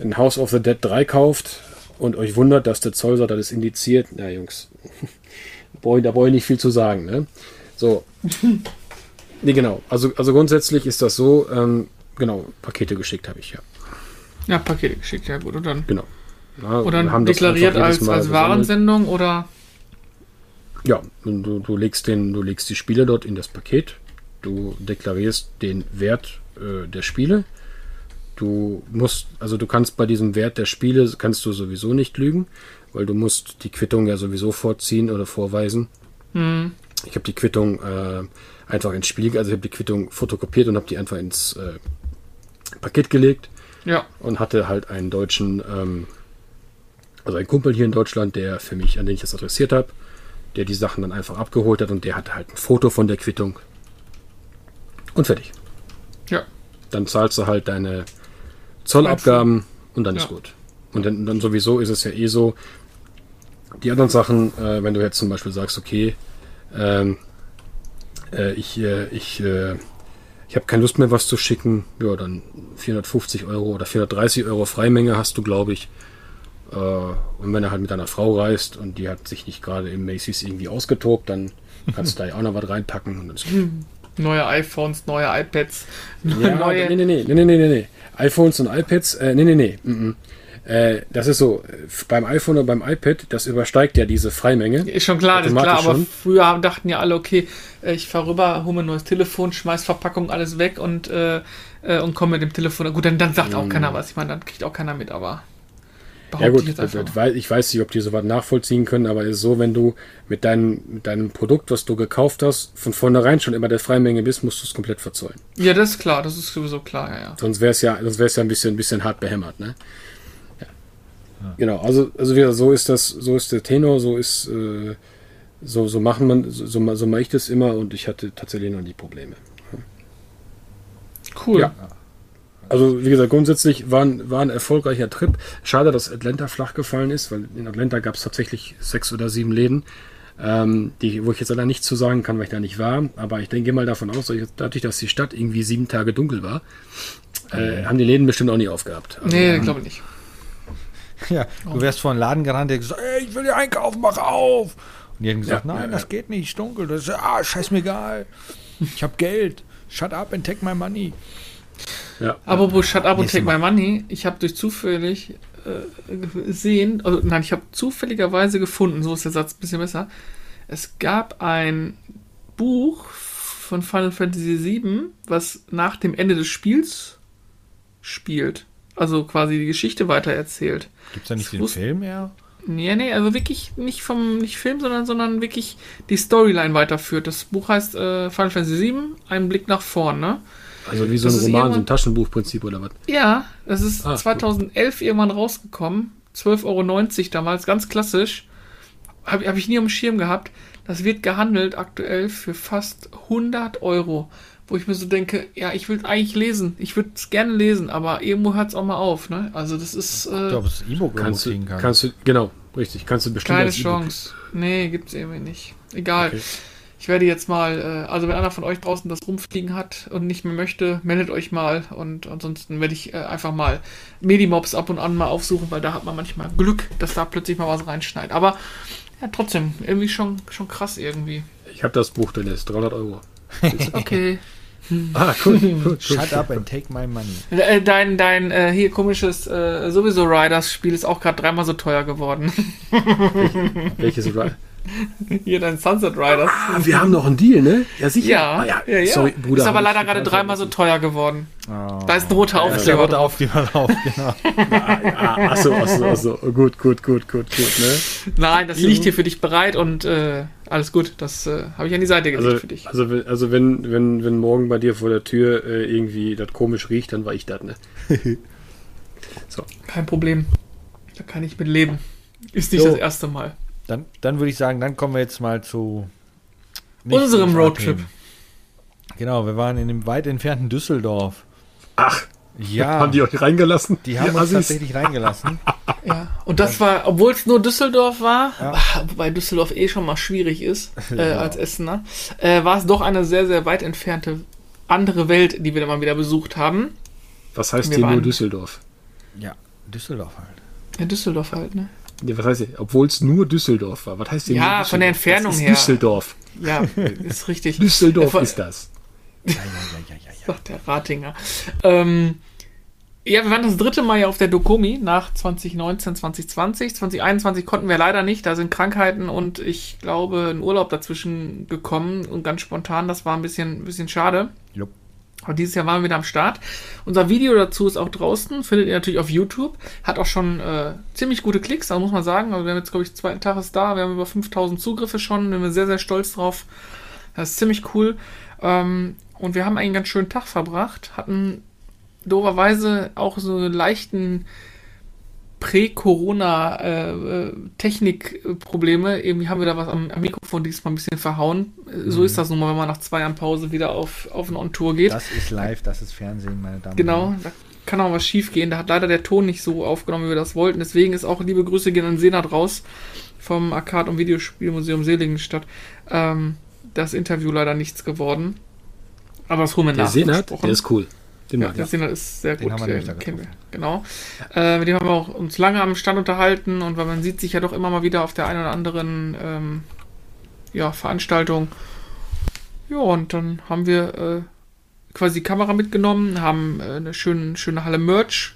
ein House of the Dead 3 kauft und euch wundert, dass der Zoll sagt, das ist indiziert, na Jungs, <laughs> da brauche ich nicht viel zu sagen. Ne? So. <laughs> nee, genau. Also, also grundsätzlich ist das so, ähm, genau, Pakete geschickt habe ich ja. Ja, Pakete geschickt, ja gut. Und dann, genau. Na, oder haben deklariert als, als Warensendung oder? Ja, du, du, legst den, du legst die Spiele dort in das Paket, du deklarierst den Wert äh, der Spiele. Du musst, also du kannst bei diesem Wert der Spiele kannst du sowieso nicht lügen weil du musst die Quittung ja sowieso vorziehen oder vorweisen. Mhm. Ich habe die Quittung äh, einfach ins Spiel, also ich habe die Quittung fotokopiert und habe die einfach ins äh, Paket gelegt. Ja. Und hatte halt einen deutschen, ähm, also einen Kumpel hier in Deutschland, der für mich, an den ich das adressiert habe, der die Sachen dann einfach abgeholt hat und der hatte halt ein Foto von der Quittung. Und fertig. Ja. Dann zahlst du halt deine Zollabgaben und dann ja. ist gut. Und dann, dann sowieso ist es ja eh so, die anderen Sachen, äh, wenn du jetzt zum Beispiel sagst, okay, ähm, äh, ich, äh, ich, äh, ich habe keine Lust mehr, was zu schicken, ja, dann 450 Euro oder 430 Euro Freimenge hast du, glaube ich. Äh, und wenn er halt mit deiner Frau reist und die hat sich nicht gerade im Macy's irgendwie ausgetobt, dann kannst du da ja auch noch was reinpacken. Und dann ist <laughs> neue iPhones, neue iPads, ja, <laughs> neue. Nee, nee, nee, nee, nee, nee, nee. iPhones und iPads, äh, nee, nee, nee. Mm -mm. Äh, das ist so, beim iPhone oder beim iPad, das übersteigt ja diese Freimenge. Ist schon klar, ist klar, aber schon. früher dachten ja alle, okay, äh, ich fahre rüber, hole mir ein neues Telefon, schmeiß Verpackung, alles weg und, äh, äh, und komme mit dem Telefon. Gut, dann, dann sagt auch mm. keiner was. Ich meine, dann kriegt auch keiner mit, aber. Ja gut, ich, ich weiß nicht, ob die sowas nachvollziehen können, aber es ist so, wenn du mit deinem, mit deinem Produkt, was du gekauft hast, von vornherein schon immer der Freimenge bist, musst du es komplett verzollen. Ja, das ist klar, das ist sowieso klar, ja. ja. Sonst wäre es ja, sonst ja ein bisschen, ein bisschen hart behämmert, ne? Genau, also, also wieder, so ist das, so ist der Tenor, so ist, äh, so, so machen man, so, so, so mache ich das immer und ich hatte tatsächlich noch nie Probleme. Cool. Ja. Also, wie gesagt, grundsätzlich war ein, war ein erfolgreicher Trip. Schade, dass Atlanta flach gefallen ist, weil in Atlanta gab es tatsächlich sechs oder sieben Läden, ähm, die, wo ich jetzt leider nichts zu sagen kann, weil ich da nicht war. Aber ich denke mal davon aus, dadurch, dass die Stadt irgendwie sieben Tage dunkel war, äh, haben die Läden bestimmt auch nie aufgehabt. Also, nee, glaube ich nicht. <laughs> Ja, du oh. wärst vor einen Laden gerannt, der gesagt, ey, ich will hier einkaufen, mach auf. Und die hätten gesagt, ja, nein, ja, das ja. geht nicht, dunkel. Das ist, ah, scheiß mir egal. Ich hab Geld. Shut up and take my money. Ja. Apropos Shut up and take my money, ich habe durch zufällig äh, gesehen, also, nein, ich habe zufälligerweise gefunden, so ist der Satz ein bisschen besser. Es gab ein Buch von Final Fantasy VII, was nach dem Ende des Spiels spielt. Also quasi die Geschichte weitererzählt. Gibt es da nicht das den Film eher? Nee, nee, also wirklich nicht vom nicht Film, sondern, sondern wirklich die Storyline weiterführt. Das Buch heißt äh, Final Fantasy VII, ein Blick nach vorn, ne? Also wie so ein das Roman, so ein Taschenbuchprinzip oder was? Ja, das ist ah, 2011 cool. irgendwann rausgekommen. 12,90 Euro damals, ganz klassisch. Habe hab ich nie am Schirm gehabt. Das wird gehandelt aktuell für fast 100 Euro wo ich mir so denke, ja, ich will eigentlich lesen. Ich würde es gerne lesen, aber irgendwo hört es auch mal auf. Ne? Also das ist. Äh, ich glaube, das E-Book kannst du, kann. kannst du, genau, richtig, kannst du bestimmt. Keine Chance. E nee, gibt es irgendwie nicht. Egal. Okay. Ich werde jetzt mal, äh, also wenn einer von euch draußen das rumfliegen hat und nicht mehr möchte, meldet euch mal und ansonsten werde ich äh, einfach mal Medimobs ab und an mal aufsuchen, weil da hat man manchmal Glück, dass da plötzlich mal was reinschneit. Aber ja, trotzdem, irgendwie schon, schon krass irgendwie. Ich habe das Buch, denn ist 300 Euro. <laughs> okay. <laughs> Ah, cool, cool, cool. Shut up and take my money. Äh, Dein, dein äh, hier komisches äh, sowieso Riders-Spiel ist auch gerade dreimal so teuer geworden. Welches <laughs> Ri- <laughs> hier dein Sunset Riders. Ah, wir haben noch einen Deal, ne? Ja, sicher. Ja, Ah, ja, ja. Sorry, Bruder. ist aber leider gerade dreimal so teuer geworden. Oh. Da ist ein roter Das ist der Aufkleber. rote drauf. Aufkleber drauf, genau. Ah, achso, achso, achso. Gut, gut, gut, gut, gut, ne? Nein, das liegt hier für dich bereit und äh, alles gut. Das äh, habe ich an die Seite gelegt Also, für dich. also, wenn- also wenn, wenn, wenn morgen bei dir vor der Tür äh, irgendwie das komisch riecht, dann war ich das, ne? <laughs> Kein Problem. Da kann ich mit leben. Ist nicht So. das erste Mal. Dann, dann würde ich sagen, dann kommen wir jetzt mal zu Unserem. Roadtrip. Genau, wir waren in dem weit entfernten Düsseldorf. Ach, Ja, <laughs> haben die euch reingelassen? die haben Ihr uns Assis? tatsächlich reingelassen. <laughs> Ja. Und das war, obwohl es nur Düsseldorf war, Ja. <laughs> wobei Düsseldorf eh schon mal schwierig ist äh, als Essener, äh, war es doch eine sehr, sehr weit entfernte andere Welt, die wir da mal wieder besucht haben. Was heißt Wir hier nur Düsseldorf? Ja, Düsseldorf halt. In Düsseldorf halt, ne? Was heißt? Obwohl es nur Düsseldorf war. Was heißt hier Ja, von der? Entfernung das ist her. Düsseldorf. Ja, ist richtig. <laughs> Düsseldorf ist das. Ja, <laughs> ja, ja, ja, ja, ja. sagt der Ratinger. Ähm, ja, wir waren das dritte Mal ja auf der Dokomi nach 2019, 2020. 2021 konnten wir leider nicht, da sind Krankheiten und ich glaube ein Urlaub dazwischen gekommen und ganz spontan, das war ein bisschen, ein bisschen schade. Aber dieses Jahr waren wir wieder am Start. Unser Video dazu ist auch draußen, findet ihr natürlich auf YouTube. Hat auch schon äh, ziemlich gute Klicks, also muss man sagen. Also wir haben jetzt, glaube ich, zweiten Tag ist da. Wir haben über 5000 Zugriffe schon. Sind wir sehr, sehr stolz drauf. Das ist ziemlich cool. Ähm, und wir haben einen ganz schönen Tag verbracht. Hatten doberweise auch so einen leichten Prä-Corona-Technikprobleme. Irgendwie haben wir da was am, am Mikrofon diesmal ein bisschen verhauen. Äh, So ist das nun mal, wenn man nach zwei Jahren Pause wieder auf, auf eine On-Tour geht. Das ist live, das ist Fernsehen, meine Damen Genau, und Herren. da kann auch was schief gehen. Da hat leider der Ton nicht so aufgenommen, wie wir das wollten. Deswegen ist auch liebe Grüße gehen an Senat raus vom Arcade- und Videospielmuseum Seligenstadt. Ähm, das Interview leider nichts geworden. Aber das holen wir Der nach. Senat, versprochen. der ist cool. Den Ja, mag der ist sehr Den gut. haben wir den da kennen wir. Genau. Äh, mit dem haben wir auch uns lange am Stand unterhalten und weil man sieht sich ja doch immer mal wieder auf der einen oder anderen ähm, ja, Veranstaltung. Ja, und dann haben wir äh, quasi die Kamera mitgenommen, haben äh, eine schöne, schöne Halle Merch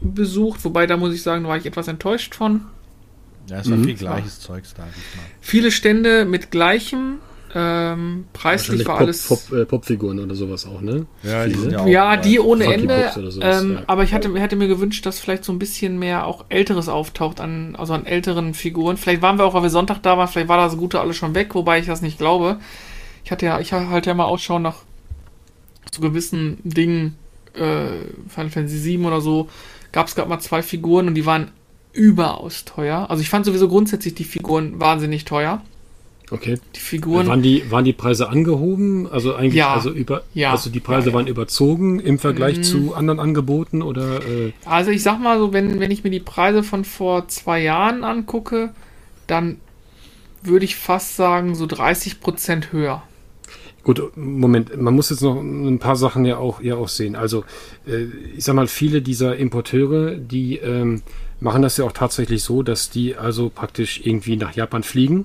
besucht, wobei da muss ich sagen, da war ich etwas enttäuscht von. Ja, es war Mhm. viel gleiches Zeugs da. Viele Stände mit gleichem, ähm, preislich war Pop, alles. Pop, äh, Popfiguren oder sowas auch, ne? Ja, die ja auch Ja, die ohne Funky Ende. Sowas, ähm, ja. Aber ich hatte, hätte mir gewünscht, dass vielleicht so ein bisschen mehr auch Älteres auftaucht, an, also an älteren Figuren. Vielleicht waren wir auch, weil wir Sonntag da waren, vielleicht war das Gute alles schon weg, wobei ich das nicht glaube. Ich hatte ja, ich halte ja mal Ausschau nach so gewissen Dingen, äh, Final Fantasy 7 oder so, gab es gerade mal zwei Figuren und die waren überaus teuer. Also ich fand sowieso grundsätzlich die Figuren wahnsinnig teuer. Okay. Die Figuren. Waren die, waren die Preise angehoben? Also eigentlich, Ja. also über, Ja. also die Preise Ja, waren überzogen im Vergleich Mhm. zu anderen Angeboten oder äh, Also ich sag mal so, wenn, wenn ich mir die Preise von vor zwei Jahren angucke, dann würde ich fast sagen, so 30 Prozent höher. Gut, Moment, man muss jetzt noch ein paar Sachen ja auch, ja auch sehen. Also, äh, ich sag mal, viele dieser Importeure, die ähm, machen das ja auch tatsächlich so, dass die also praktisch irgendwie nach Japan fliegen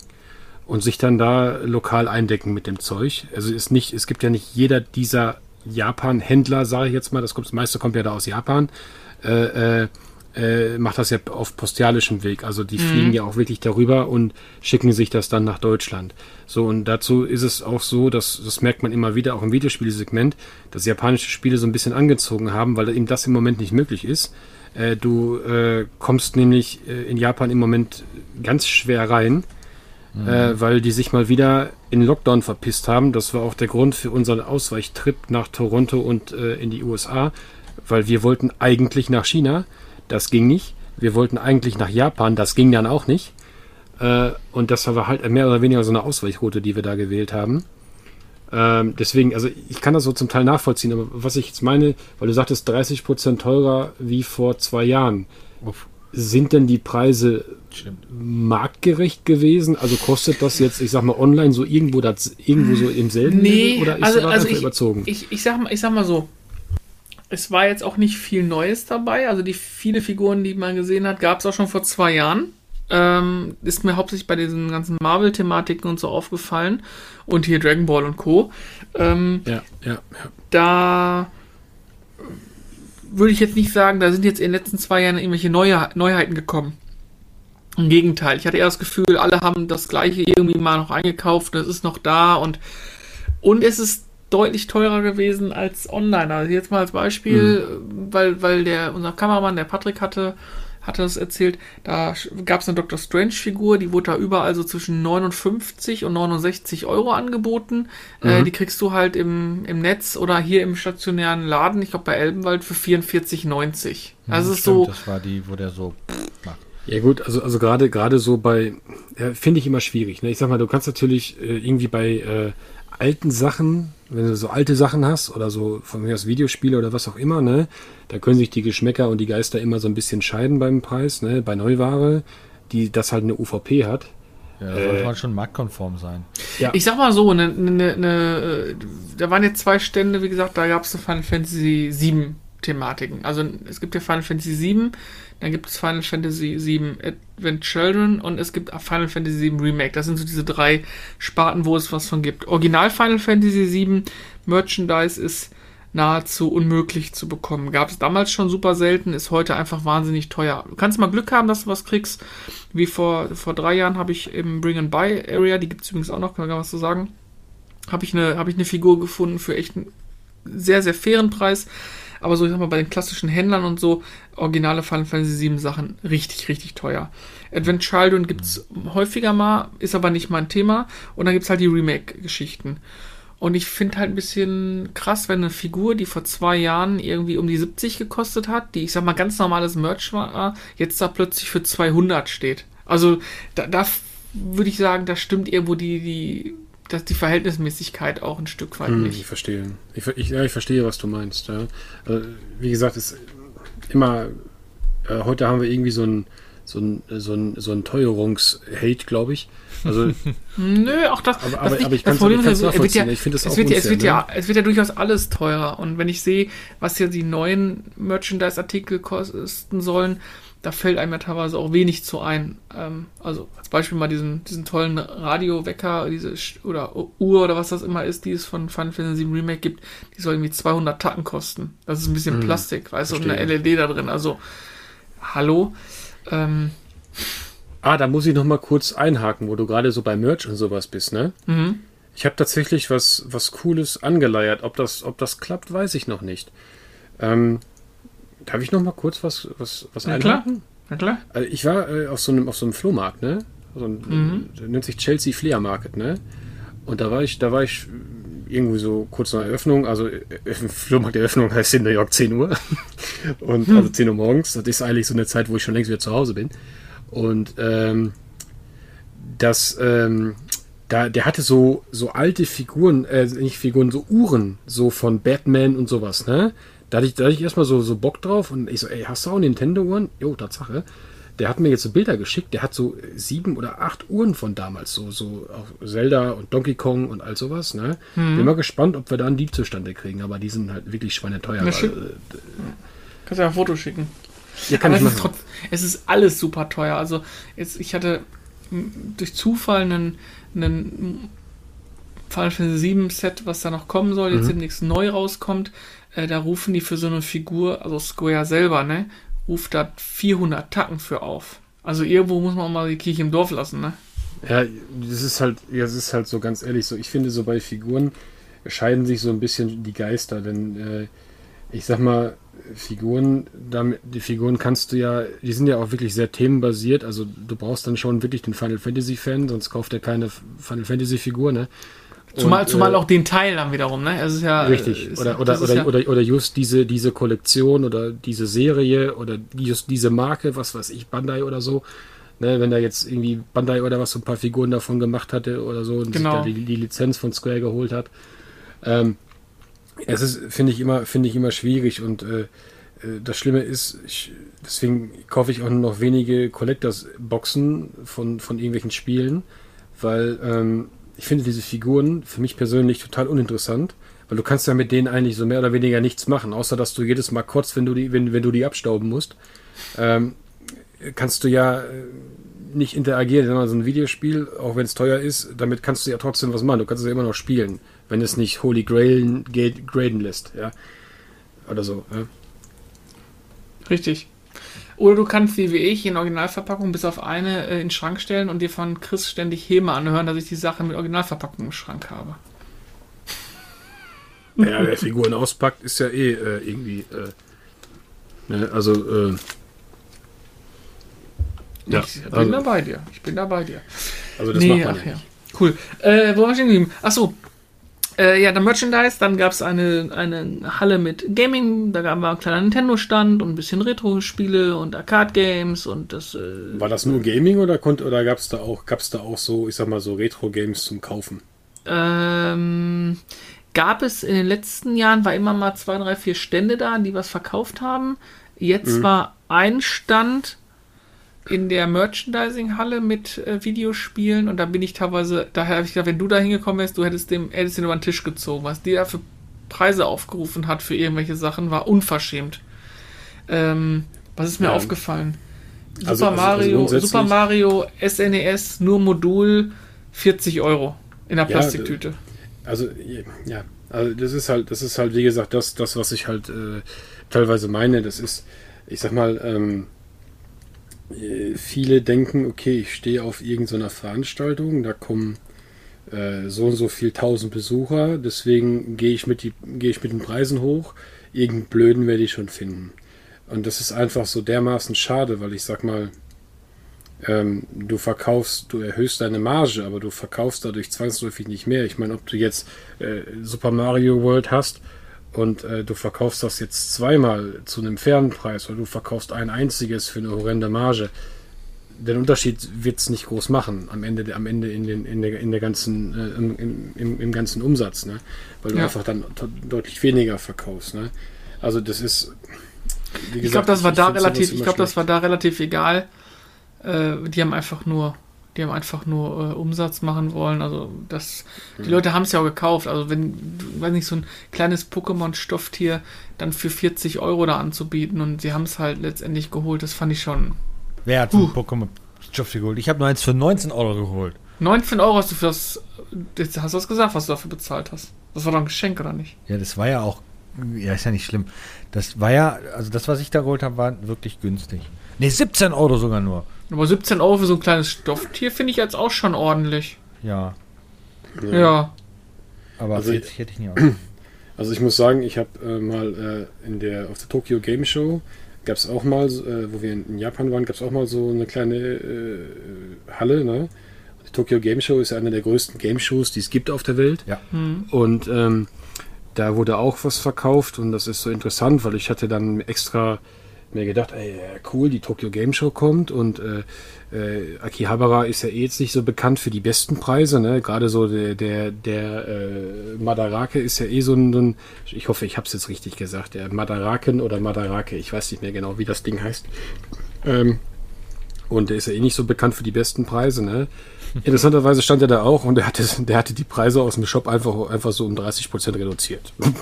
und sich dann da lokal eindecken mit dem Zeug. Also ist nicht, es gibt ja nicht jeder dieser Japan-Händler, sage ich jetzt mal, das, kommt, das meiste kommt ja da aus Japan, äh, äh, äh, macht das ja auf postialischem Weg. Also die fliegen ja auch wirklich darüber und schicken sich das dann nach Deutschland. So, und dazu ist es auch so, dass das merkt man immer wieder, auch im Videospielsegment, dass japanische Spiele so ein bisschen angezogen haben, weil eben das im Moment nicht möglich ist. Äh, du äh, kommst nämlich äh, in Japan im Moment ganz schwer rein, äh, weil die sich mal wieder in Lockdown verpisst haben. Das war auch der Grund für unseren Ausweichtrip nach Toronto und äh, in die USA, weil wir wollten eigentlich nach China, das ging nicht. Wir wollten eigentlich nach Japan, das ging dann auch nicht. Äh, und das war halt mehr oder weniger so eine Ausweichroute, die wir da gewählt haben. Ähm, deswegen, also ich kann das so zum Teil nachvollziehen, aber was ich jetzt meine, weil du sagtest 30% teurer wie vor zwei Jahren. Uff. Sind denn die Preise Stimmt. marktgerecht gewesen? Also kostet das jetzt, ich sag mal, online so irgendwo, das, irgendwo so im selben Nee, Level oder ist also, das also einfach ich, überzogen? ich, ich, sag mal, ich sag mal so, es war jetzt auch nicht viel Neues dabei. Also die viele Figuren, die man gesehen hat, gab es auch schon vor zwei Jahren. Ähm, ist mir hauptsächlich bei diesen ganzen Marvel-Thematiken und so aufgefallen. Und hier Dragon Ball und Co. Ähm, Ja, ja, ja. da würde ich jetzt nicht sagen, da sind jetzt in den letzten zwei Jahren irgendwelche Neue, Neuheiten gekommen. Im Gegenteil, ich hatte eher das Gefühl, alle haben das gleiche irgendwie mal noch eingekauft und es ist noch da und, und es ist deutlich teurer gewesen als online. Also jetzt mal als Beispiel, weil, weil der, unser Kameramann, der Patrick hatte, hatte das erzählt, da gab es eine Dr. Strange-Figur, die wurde da überall so zwischen 59 und 69 Euro angeboten. Äh, die kriegst du halt im, im Netz oder hier im stationären Laden, ich glaube bei Elbenwald, für 44,90. Also es ist Stimmt, so, Das war die, wo der so macht. Ja gut, also also gerade gerade so bei ja, finde ich immer schwierig. Ne? Ich sag mal, du kannst natürlich äh, irgendwie bei äh, alten Sachen, wenn du so alte Sachen hast oder so von mir aus Videospiele oder was auch immer, ne, da können sich die Geschmäcker und die Geister immer so ein bisschen scheiden beim Preis, ne? Bei Neuware, die das halt eine UVP hat. Ja, da sollte Äh. man schon marktkonform sein. Ja. Ich sag mal so, ne, ne, ne, äh, da waren jetzt zwei Stände, wie gesagt, da gab es eine Final Fantasy 7 Thematiken. Also es gibt ja Final Fantasy 7, dann gibt es Final Fantasy 7 Advent Children und es gibt Final Fantasy 7 Remake. Das sind so diese drei Sparten, wo es was von gibt. Original Final Fantasy 7 Merchandise ist nahezu unmöglich zu bekommen. Gab es damals schon super selten, ist heute einfach wahnsinnig teuer. Du kannst mal Glück haben, dass du was kriegst. Wie vor, vor drei Jahren habe ich im Bring and Buy Area, die gibt es übrigens auch noch, kann man was zu sagen, habe ich eine, habe ich eine Figur gefunden für echt einen sehr, sehr fairen Preis. Aber so, ich sag mal, bei den klassischen Händlern und so, originale Final Fantasy 7 Sachen richtig, richtig teuer. Advent Children gibt's häufiger mal, ist aber nicht mein Thema. Und dann gibt's halt die Remake-Geschichten. Und ich finde halt ein bisschen krass, wenn eine Figur, die vor zwei Jahren irgendwie um die 70 gekostet hat, die ich sag mal ganz normales Merch war, jetzt da plötzlich für 200 steht. Also da, da würde ich sagen, da stimmt irgendwo die, die, dass die Verhältnismäßigkeit auch ein Stück weit Hm, nicht. ich verstehe. Ich, ich, ja, ich verstehe, was du meinst. Ja. Also, wie gesagt, es ist immer, äh, heute haben wir irgendwie so ein, so ein, so ein, so ein Teuerungs-Hate, glaube ich. Also, <laughs> Nö, auch das. Aber- das aber- nicht- aber ich das kann's es nachvollziehen. ja- Ich finde das es auch wird ja, es unfair, wird ne? ja, es wird ja durchaus alles teurer. Und wenn ich sehe, was ja die neuen Merchandise-Artikel kosten sollen, da fällt einem ja teilweise auch wenig zu ein. Ähm, also als Beispiel mal diesen, diesen tollen Radiowecker, diese oder Uhr oder was das immer ist, die es von Final Fantasy VII Remake gibt, die soll irgendwie 200 Tacken kosten. Das ist ein bisschen Plastik, weißt du, und eine. LED da drin. Also, hallo. Ähm, ah, da muss ich noch mal kurz einhaken, wo du gerade so bei Merch und sowas bist, ne? mhm. Ich habe tatsächlich was, was Cooles angeleiert. Ob das, ob das klappt, weiß ich noch nicht. Ähm, darf ich noch mal kurz was, was, was Na klar. Na klar. Also ich war äh, auf, so einem, auf so einem Flohmarkt, ne? So ein, Mhm. der nennt sich Chelsea Flea Market, ne? Und da war ich, da war ich irgendwie so kurz nach Eröffnung, also äh, <laughs> Flohmarkteröffnung heißt in New York 10 Uhr. <laughs> Und Hm. also 10 Uhr morgens, das ist eigentlich so eine Zeit, wo ich schon längst wieder zu Hause bin. Und ähm, das, ähm, da, der hatte so, so alte Figuren, äh, nicht Figuren, so Uhren, so von Batman und sowas, ne? Da hatte ich, da hatte ich erstmal so, so Bock drauf und ich so, ey, hast du auch Nintendo-Uhren? Jo, Tatsache. Der hat mir jetzt so Bilder geschickt, der hat so sieben oder acht Uhren von damals, so, so auch Zelda und Donkey Kong und all sowas, ne? Bin mal gespannt, ob wir da einen Dieb zustande kriegen, aber die sind halt wirklich schweineteuer. Weil, äh, Kannst ja ein Foto schicken. ja, kann Aber ich es ist, trotz, es ist alles super teuer. Also jetzt, ich hatte durch Zufall einen, einen Final Fantasy 7 Set, was da noch kommen soll, Mhm. jetzt demnächst neu rauskommt. Äh, da rufen die für so eine Figur, also Square selber, ne, ruft da 400 Tacken für auf. Also irgendwo muss man auch mal die Kirche im Dorf lassen, ne? Ja, das ist halt, ja, das ist halt so ganz ehrlich so. Ich finde, so bei Figuren scheiden sich so ein bisschen die Geister, denn äh, ich sag mal, Figuren, damit, die Figuren kannst du ja, die sind ja auch wirklich sehr themenbasiert. Also du brauchst dann schon wirklich den Final Fantasy Fan, sonst kauft er keine Final Fantasy Figur, ne? Zumal, Und, zumal äh, auch den Teil dann wiederum, ne? Es ist ja. Richtig. ist- oder, oder, oder, ja, oder, oder just diese, diese Kollektion oder diese Serie oder just diese Marke, was weiß ich, Bandai oder so. Ne, wenn da jetzt irgendwie Bandai oder was so ein paar Figuren davon gemacht hatte oder so und Genau. sich da die, die Lizenz von Square geholt hat. Ähm, es ist, finde ich immer, finde ich immer schwierig und äh, äh, das Schlimme ist, ich, deswegen kaufe ich auch nur noch wenige Collectors-Boxen von, von irgendwelchen Spielen, weil ähm, ich finde diese Figuren für mich persönlich total uninteressant, weil du kannst ja mit denen eigentlich so mehr oder weniger nichts machen, außer dass du jedes Mal kotzt, wenn du die, wenn, wenn du die abstauben musst. Ähm, kannst du ja, äh, nicht interagieren, sondern so ein Videospiel, auch wenn es teuer ist, damit kannst du ja trotzdem was machen. Du kannst es ja immer noch spielen, wenn es nicht Holy Grail graden lässt, ja. Oder so, ja. Richtig. Oder du kannst wie ich in Originalverpackung bis auf eine äh, in den Schrank stellen und dir von Chris ständig Häme anhören, dass ich die Sache mit Originalverpackung im Schrank habe. Ja, wer Figuren auspackt, ist ja eh äh, irgendwie. Äh, ne, also, äh, ja, ich bin also, da bei dir. Ich bin da bei dir. Also das nee, macht man ach, ja. Cool. Äh, wo war ich denn geblieben? Achso. Äh, ja, der Merchandise, dann gab es eine, eine Halle mit Gaming, da gab es ein kleiner Nintendo-Stand und ein bisschen Retro-Spiele und Arcade-Games und das. Äh, War das nur Gaming oder, oder gab es da auch, gab's da auch so, ich sag mal, so Retro-Games zum Kaufen? Ähm, gab es in den letzten Jahren, war immer mal zwei, drei, vier Stände da, die was verkauft haben. Jetzt mhm. war ein Stand in der Merchandising-Halle mit äh, Videospielen und da bin ich teilweise, daher habe ich gedacht, wenn du da hingekommen wärst, du hättest dem, hättest den über den Tisch gezogen. Was die da für Preise aufgerufen hat für irgendwelche Sachen, war unverschämt. Ähm, was ist mir ja. aufgefallen? Super also, also, Mario, also Super Mario SNES, nur Modul, 40 Euro in der Plastiktüte. Ja, also ja, also das ist halt, das ist halt, wie gesagt, das, das was ich halt äh, teilweise meine. Das ist, ich sag mal, ähm, äh, viele denken, okay, ich stehe auf irgendeiner Veranstaltung, da kommen äh, so und so viel tausend Besucher, deswegen gehe ich mit ich mit den Preisen hoch. Irgendeinen Blöden werde ich schon finden. Und das ist einfach so dermaßen schade, weil ich sag mal, ähm, du verkaufst, du erhöhst deine Marge, aber du verkaufst dadurch zwangsläufig nicht mehr. Ich meine, ob du jetzt äh, Super Mario World hast und äh, du verkaufst das jetzt zweimal zu einem fairen Preis oder du verkaufst ein einziges für eine horrende Marge, den Unterschied wird es nicht groß machen am Ende, am Ende in, den, in, der, in der ganzen, äh, im, im, im, ganzen Umsatz, ne? weil du ja. einfach dann deutlich weniger verkaufst. Ne? Also das ist, gesagt, ich glaube, das war da relativ, ich glaube, das war da relativ egal äh, die haben einfach nur, die haben einfach nur äh, Umsatz machen wollen. Also das, mhm. die Leute haben es ja auch gekauft. Also wenn, weiß nicht, so ein kleines Pokémon-Stofftier dann für 40 Euro da anzubieten und sie haben es halt letztendlich geholt, das fand ich schon. Wer hat uh. Pokémon-Stofftier geholt? Ich habe nur eins für 19 Euro geholt. 19 Euro hast du für das, jetzt hast du das gesagt, was du dafür bezahlt hast. Das war doch ein Geschenk, oder nicht? Ja, das war ja auch, ja, ist ja nicht schlimm. Das war ja, also das, was ich da geholt habe, war wirklich günstig. Ne, 17 Euro sogar nur. Aber 17 Euro für so ein kleines Stofftier finde ich jetzt auch schon ordentlich. Ja. Ja. ja. Aber also 40 hätte ich nie auch. <clears throat> Also ich muss sagen, ich habe äh, mal äh, in der auf der Tokyo Game Show gab es auch mal, äh, wo wir in, in Japan waren, gab es auch mal so eine kleine äh, Halle. Ne? Die Tokyo Game Show ist ja eine der größten Game Shows, die es gibt auf der Welt. Ja. Mhm. Und ähm, da wurde auch was verkauft und das ist so interessant, weil ich hatte dann extra mir gedacht, ey, cool, die Tokyo Game Show kommt und äh, äh, Akihabara ist ja eh jetzt nicht so bekannt für die besten Preise, ne? Gerade so der der, der äh, Madarake ist ja eh so ein, so ein ich hoffe, ich habe es jetzt richtig gesagt, der Madaraken oder Madarake, ich weiß nicht mehr genau, wie das Ding heißt. Ähm, und der ist ja eh nicht so bekannt für die besten Preise, ne? <laughs> Interessanterweise stand er da auch und der hatte, der hatte die Preise aus dem Shop einfach, einfach so um 30% reduziert. Hm.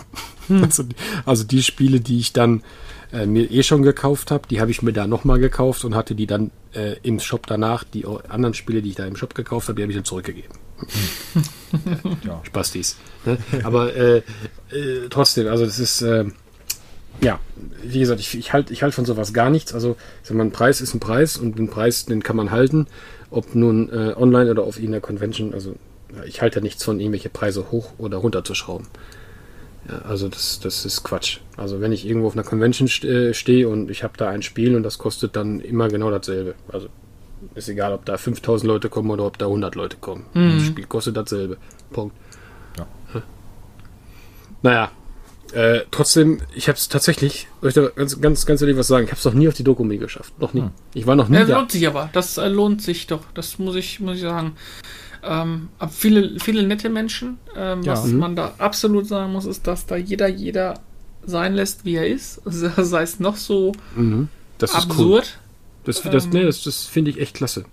<laughs> Also, also die Spiele, die ich dann äh, mir eh schon gekauft habe. Die habe ich mir da nochmal gekauft und hatte die dann äh, im Shop danach, die anderen Spiele, die ich da im Shop gekauft habe, die habe ich dann zurückgegeben. <laughs> ja. Spastis. Ne? Aber äh, äh, trotzdem, also das ist, äh, ja, wie gesagt, ich, ich halte ich halt von sowas gar nichts. Also, ich mal, ein Preis ist ein Preis und den Preis, den kann man halten, ob nun äh, online oder auf irgendeiner Convention. Also, ich halte ja nichts von, irgendwelche Preise hoch oder runter zu schrauben. Ja, also das, das ist Quatsch. Also wenn ich irgendwo auf einer Convention äh, stehe und ich habe da ein Spiel und das kostet dann immer genau dasselbe. Also ist egal, ob da 5000 Leute kommen oder ob da 100 Leute kommen. Mhm. Das Spiel kostet dasselbe. Punkt. Ja. Naja, äh, trotzdem, ich habe es tatsächlich, soll ich da ganz, ganz, ganz ehrlich was sagen, ich habe es noch nie auf die Dokumi geschafft. Noch nie. Hm. Ich war noch nie ja, da. lohnt sich aber. Das äh, lohnt sich doch. Das muss ich, muss ich sagen. Ähm, viele, viele nette Menschen. Ähm, ja. Was mhm. man da absolut sagen muss, ist, dass da jeder, jeder sein lässt, wie er ist. <laughs> Sei es noch so mhm. das absurd. Ist cool. Das, das, ähm, nee, das, das finde ich echt klasse.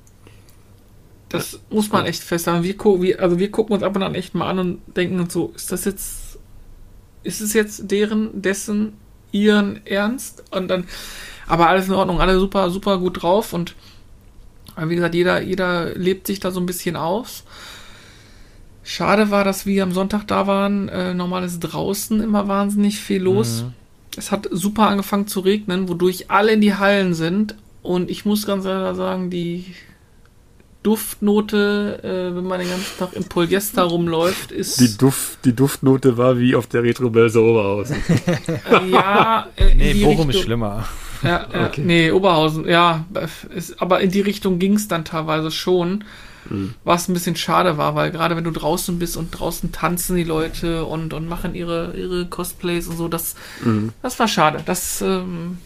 Das muss man echt festhalten. Wir, wir, also wir gucken uns ab und an echt mal an und denken uns so, ist das jetzt, ist es jetzt deren, dessen, ihren Ernst? Und dann, aber alles in Ordnung, alle super, super gut drauf und Aber wie gesagt, jeder, jeder lebt sich da so ein bisschen aus. Schade war, dass wir am Sonntag da waren. Äh, normal ist draußen immer wahnsinnig viel los. Mhm. Es hat super angefangen zu regnen, wodurch alle in die Hallen sind. Und ich muss ganz ehrlich sagen, die Duftnote, äh, wenn man den ganzen Tag im Polyester rumläuft, ist. Die, Duft, die Duftnote war wie auf der Retro-Börse Oberhausen. <laughs> Äh, ja, äh, in Nee, Bochum ist Richtung- schlimmer. Ja, ja <laughs> Okay. nee, Oberhausen, ja. Ist, aber in die Richtung ging es dann teilweise schon. Mhm. Was ein bisschen schade war, weil gerade wenn du draußen bist und draußen tanzen die Leute und, und machen ihre, ihre Cosplays und so, das, das war schade. Das, ähm,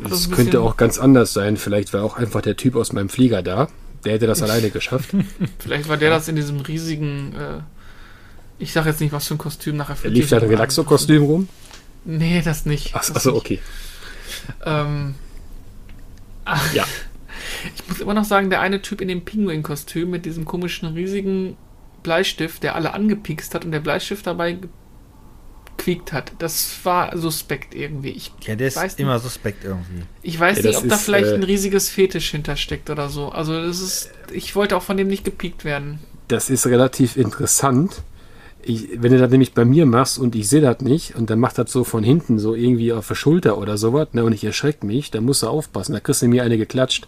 Das könnte auch ganz anders sein. Vielleicht war auch einfach der Typ aus meinem Flieger da. Der hätte das alleine geschafft. <laughs> Vielleicht war der das in diesem riesigen, äh, ich sag jetzt nicht, was für ein Kostüm nachher Er lief da ein Relaxo-Kostüm rum. Nee, das nicht. Ach, das achso, nicht. okay. Ähm, ach, Ja. <laughs> Ich muss immer noch sagen, der eine Typ in dem Pinguin-Kostüm mit diesem komischen riesigen Bleistift, der alle angepikst hat und der Bleistift dabei gequiekt hat, das war suspekt irgendwie. Ich, Ja, der ist Weiß nicht. immer suspekt irgendwie. ich weiß Ja, nicht, ob da ist, vielleicht äh, ein riesiges Fetisch hintersteckt oder so. Also das ist, ich wollte auch von dem nicht gepiekt werden. Das ist relativ interessant. Ich, wenn du das nämlich bei mir machst und ich sehe das nicht und dann macht das so von hinten so irgendwie auf der Schulter oder sowas, ne, und ich erschreckt mich, dann musst du aufpassen. Da kriegst du mir eine geklatscht.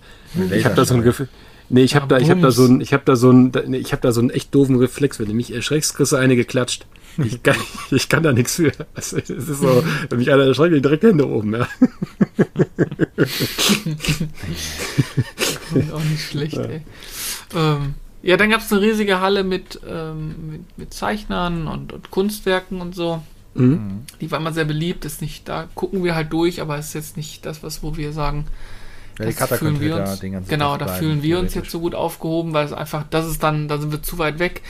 Ich habe da so ein Gefühl. Nee, ich habe Ja, da, ich habe da so ein, ich habe da so ein, nee, ich habe da so einen echt doofen Reflex. Wenn du mich erschreckst, kriegst du eine geklatscht. Ich kann, ich kann da nichts für. Also, es ist so, wenn mich einer erschreckt, ich direkt Hände oben, ja. auch nicht schlecht, ey. Ähm, ja, dann gab es eine riesige Halle mit, ähm, mit, mit Zeichnern und, und Kunstwerken und so. Mhm. Die war immer sehr beliebt, ist nicht, da gucken wir halt durch, aber es ist jetzt nicht das, was, wo wir sagen, Ja, die das Kata fühlen wir da uns, den ganzen genau, da fühlen wir uns jetzt so gut aufgehoben, weil es einfach, das ist dann, da sind wir zu weit weg.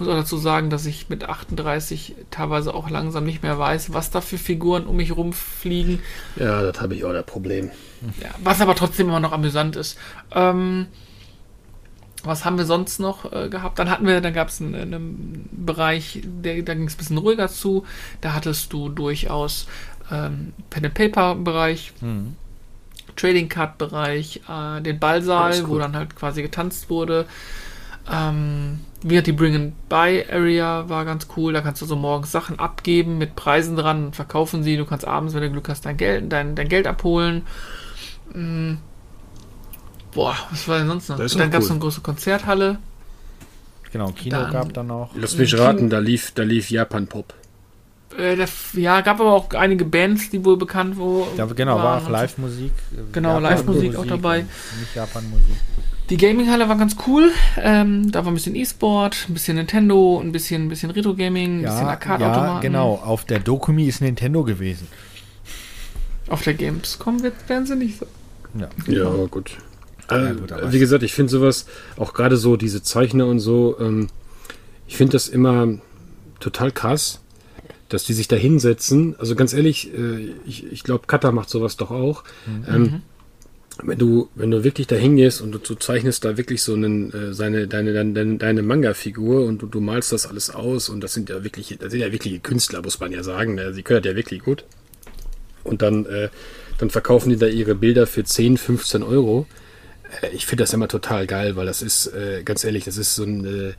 Ich muss auch dazu sagen, dass ich mit 38 teilweise auch langsam nicht mehr weiß, was da für Figuren um mich rumfliegen. Ja, das habe ich auch das Problem. Ja, was aber trotzdem immer noch amüsant ist. Ähm, was haben wir sonst noch äh, gehabt? Dann hatten wir, dann gab es einen, einen Bereich, der, da ging es ein bisschen ruhiger zu. Da hattest du durchaus ähm, Pen and Paper Bereich, Mhm. Trading Card Bereich, äh, den Ballsaal, wo dann halt quasi getanzt wurde. Ähm, wie die Bring and Buy Area war ganz cool. Da kannst du so morgens Sachen abgeben mit Preisen dran und verkaufen sie. Du kannst abends, wenn du Glück hast, dein Geld, dein, dein Geld abholen. Mm. Boah, was war denn sonst noch? Dann auch gab es cool. eine große Konzerthalle. Genau, Kino Dann- gab dann noch. Lass mich raten, da lief, da lief Japan Pop. Äh, ja, gab aber auch einige Bands, die wohl bekannt wo, genau, war waren auch und so. Live-Musik. Genau, Live-Musik auch dabei. Nicht Japan-Musik. Die Gaming-Halle war ganz cool. Ähm, da war ein bisschen E-Sport, ein bisschen Nintendo, ein bisschen, ein bisschen Retro-Gaming, ein bisschen Ja, Arcade-Automaten. ja, genau. Auf der Dokumi ist Nintendo gewesen. Auf der Gamescom wird, werden sie nicht so. Ja. Ja, gut. Äh, Ja, gut, aber wie es- gesagt, ich finde sowas, auch gerade so diese Zeichner und so, ähm, ich finde das immer total krass, dass die sich da hinsetzen. Also ganz ehrlich, äh, ich, ich glaube, Kata macht sowas doch auch. Ähm, wenn du, wenn du wirklich da hingehst und du, du zeichnest da wirklich so einen, äh, seine, deine, deine, deine Manga-Figur und du, du malst das alles aus und das sind ja wirklich, das sind ja wirkliche Künstler, muss man ja sagen. Ne? Sie können das ja wirklich gut. Und dann, äh, dann verkaufen die da ihre Bilder für 10, 15 Euro. Äh, ich finde das immer total geil, weil das ist, ganz ehrlich, das ist so ein,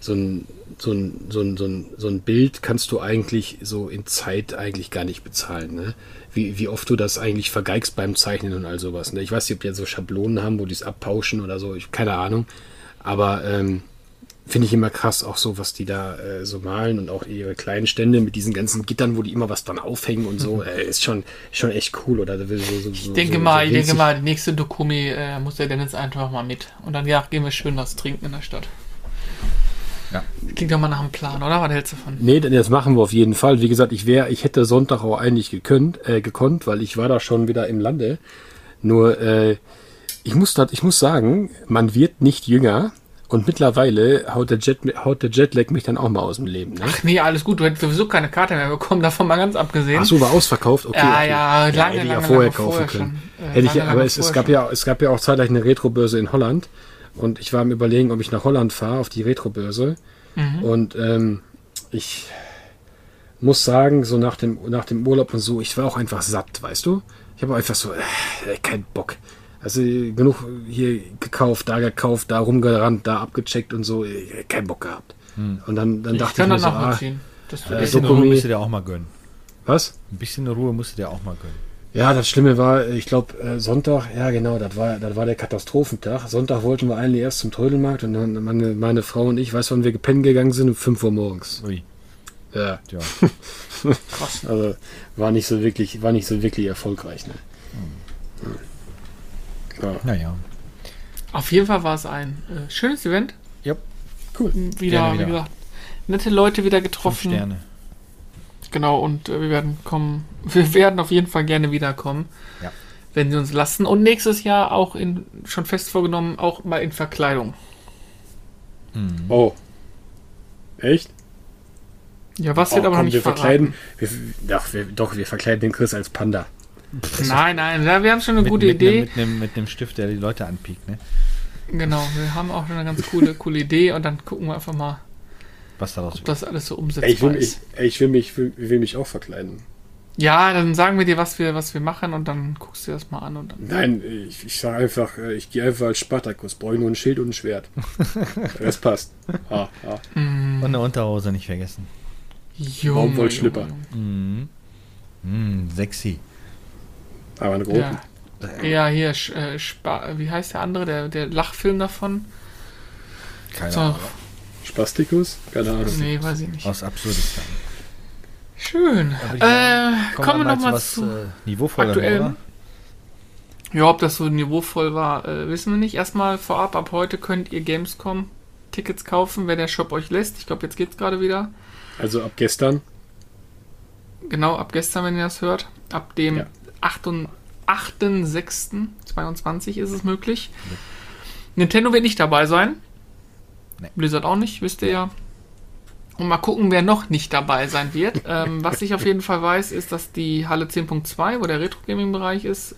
so ein, so ein, so ein, so ein, so ein Bild kannst du eigentlich so in Zeit eigentlich gar nicht bezahlen. Ne? Wie, wie oft du das eigentlich vergeigst beim Zeichnen und all sowas. Ne? Ich weiß nicht, ob die jetzt so Schablonen haben, wo die es abpauschen oder so, ich, keine Ahnung. Aber ähm, finde ich immer krass, auch so, was die da äh, so malen und auch ihre kleinen Stände mit diesen ganzen Gittern, wo die immer was dran aufhängen und so, <laughs> äh, ist schon, schon echt cool. Oder so, so, Ich denke so, mal, ich denke mal, die nächste Dokumi äh, muss der Dennis einfach mal mit. Und dann ja, gehen wir schön was trinken in der Stadt. Ja. Klingt doch mal nach einem Plan, oder? Was hältst du von? Nee, denn das machen wir auf jeden Fall. Wie gesagt, ich wäre, ich hätte Sonntag auch eigentlich gekönnt, äh, gekonnt, weil ich war da schon wieder im Lande. Nur, äh, ich muss dat, ich muss sagen, man wird nicht jünger und mittlerweile haut der, Jet, haut der Jetlag mich dann auch mal aus dem Leben. Ne? Ach nee, alles gut. Du hättest sowieso keine Karte mehr bekommen, davon mal ganz abgesehen. Ach so, war ausverkauft? Okay, Ja, okay. ja, lange, hätte ich lange, ja vorher lange kaufen vorher können. schon. Äh, hätte ich ja, lange, aber lange es, es, gab schon. ja, es gab ja auch zeitgleich eine Retrobörse in Holland und ich war am überlegen, ob ich nach Holland fahre, auf die Retrobörse. Mhm. Und ähm, ich muss sagen, so nach dem, nach dem Urlaub und so, ich war auch einfach satt, weißt du? Ich habe einfach so, äh, kein Bock. Also genug hier gekauft, da gekauft, da rumgerannt, da abgecheckt und so. Äh, Kein Bock gehabt. Hm. Und dann, dann Ich dachte kann ich mir das so, ah. Das Ein Äh, bisschen Dokumi- Ruhe musst du dir auch mal gönnen. was? Ein bisschen Ruhe musst du dir auch mal gönnen. Ja, das Schlimme war, ich glaube, äh, Sonntag, ja genau, das war, das war der Katastrophentag. Sonntag wollten wir eigentlich erst zum Trödelmarkt und dann meine, meine Frau und ich, weißt du, wann wir gepennt gegangen sind? Um 5 Uhr morgens. Ui, Ja, ja. krass. <laughs> also war nicht so wirklich, war nicht so wirklich erfolgreich. Ne? Ja, Naja. Auf jeden Fall war es ein äh, schönes Event. cool. Wieder, Gerne wieder. wie gesagt, nette Leute wieder Fünf getroffen. Sterne. Genau, und äh, wir werden kommen. <laughs> Wir werden auf jeden Fall gerne wiederkommen. Ja. Wenn sie uns lassen. Und nächstes Jahr auch in, schon fest vorgenommen, auch mal in Verkleidung. Mhm. Oh. Echt? Ja, was Oh, wird aber noch komm, nicht wir verkleiden. Wir, doch, wir, doch, wir verkleiden den Chris als Panda. Nein, nein, wir haben schon eine Mit, gute mit, Idee. Nem, mit, nem, mit einem Stift, der die Leute anpiekt, ne? Genau, wir haben auch schon eine ganz coole, coole Idee und dann gucken wir einfach mal, Was daraus ob wird. das alles so Ey, ich, umsetzbar will, ich, ist. ey, ich, will mich, will, will mich auch verkleiden. Ja, dann sagen wir dir, was wir, was wir machen und dann guckst du dir das mal an und dann. Nein, ich, ich sage einfach, äh, ich gehe einfach als Spartakus, brauche nur ein Schild und ein Schwert. <laughs> das passt. Ah, ah. Mm, Und eine Unterhose nicht vergessen. Baumwollschlipper. Mhm. Mhm, sexy. Aber eine große. Ja. Ja, hier, Sch- äh, wie heißt der andere, der, der Lachfilm davon? Keine So, Ahnung. Spastikus? Keine Ahnung. nee, weiß ich nicht. Aus Absurdistan. Schön. Ich Äh, kommen wir mal nochmal was zu. äh, niveauvoller, aktuellem. oder? Ja, ob das so niveauvoll war, äh, wissen wir nicht. Erstmal vorab, ab heute könnt ihr Gamescom Tickets kaufen, wenn der Shop euch lässt. Ich glaube, jetzt geht's gerade wieder. Also ab gestern. Genau, ab gestern, wenn ihr das hört. Ab dem Ja. 8. 8.6.22 ist es möglich. Nintendo wird nicht dabei sein. Nee. Blizzard auch nicht, wisst ihr ja. Und mal gucken, wer noch nicht dabei sein wird. <laughs> ähm, was ich auf jeden Fall weiß, ist, dass die Halle 10.2, wo der Retro-Gaming-Bereich ist,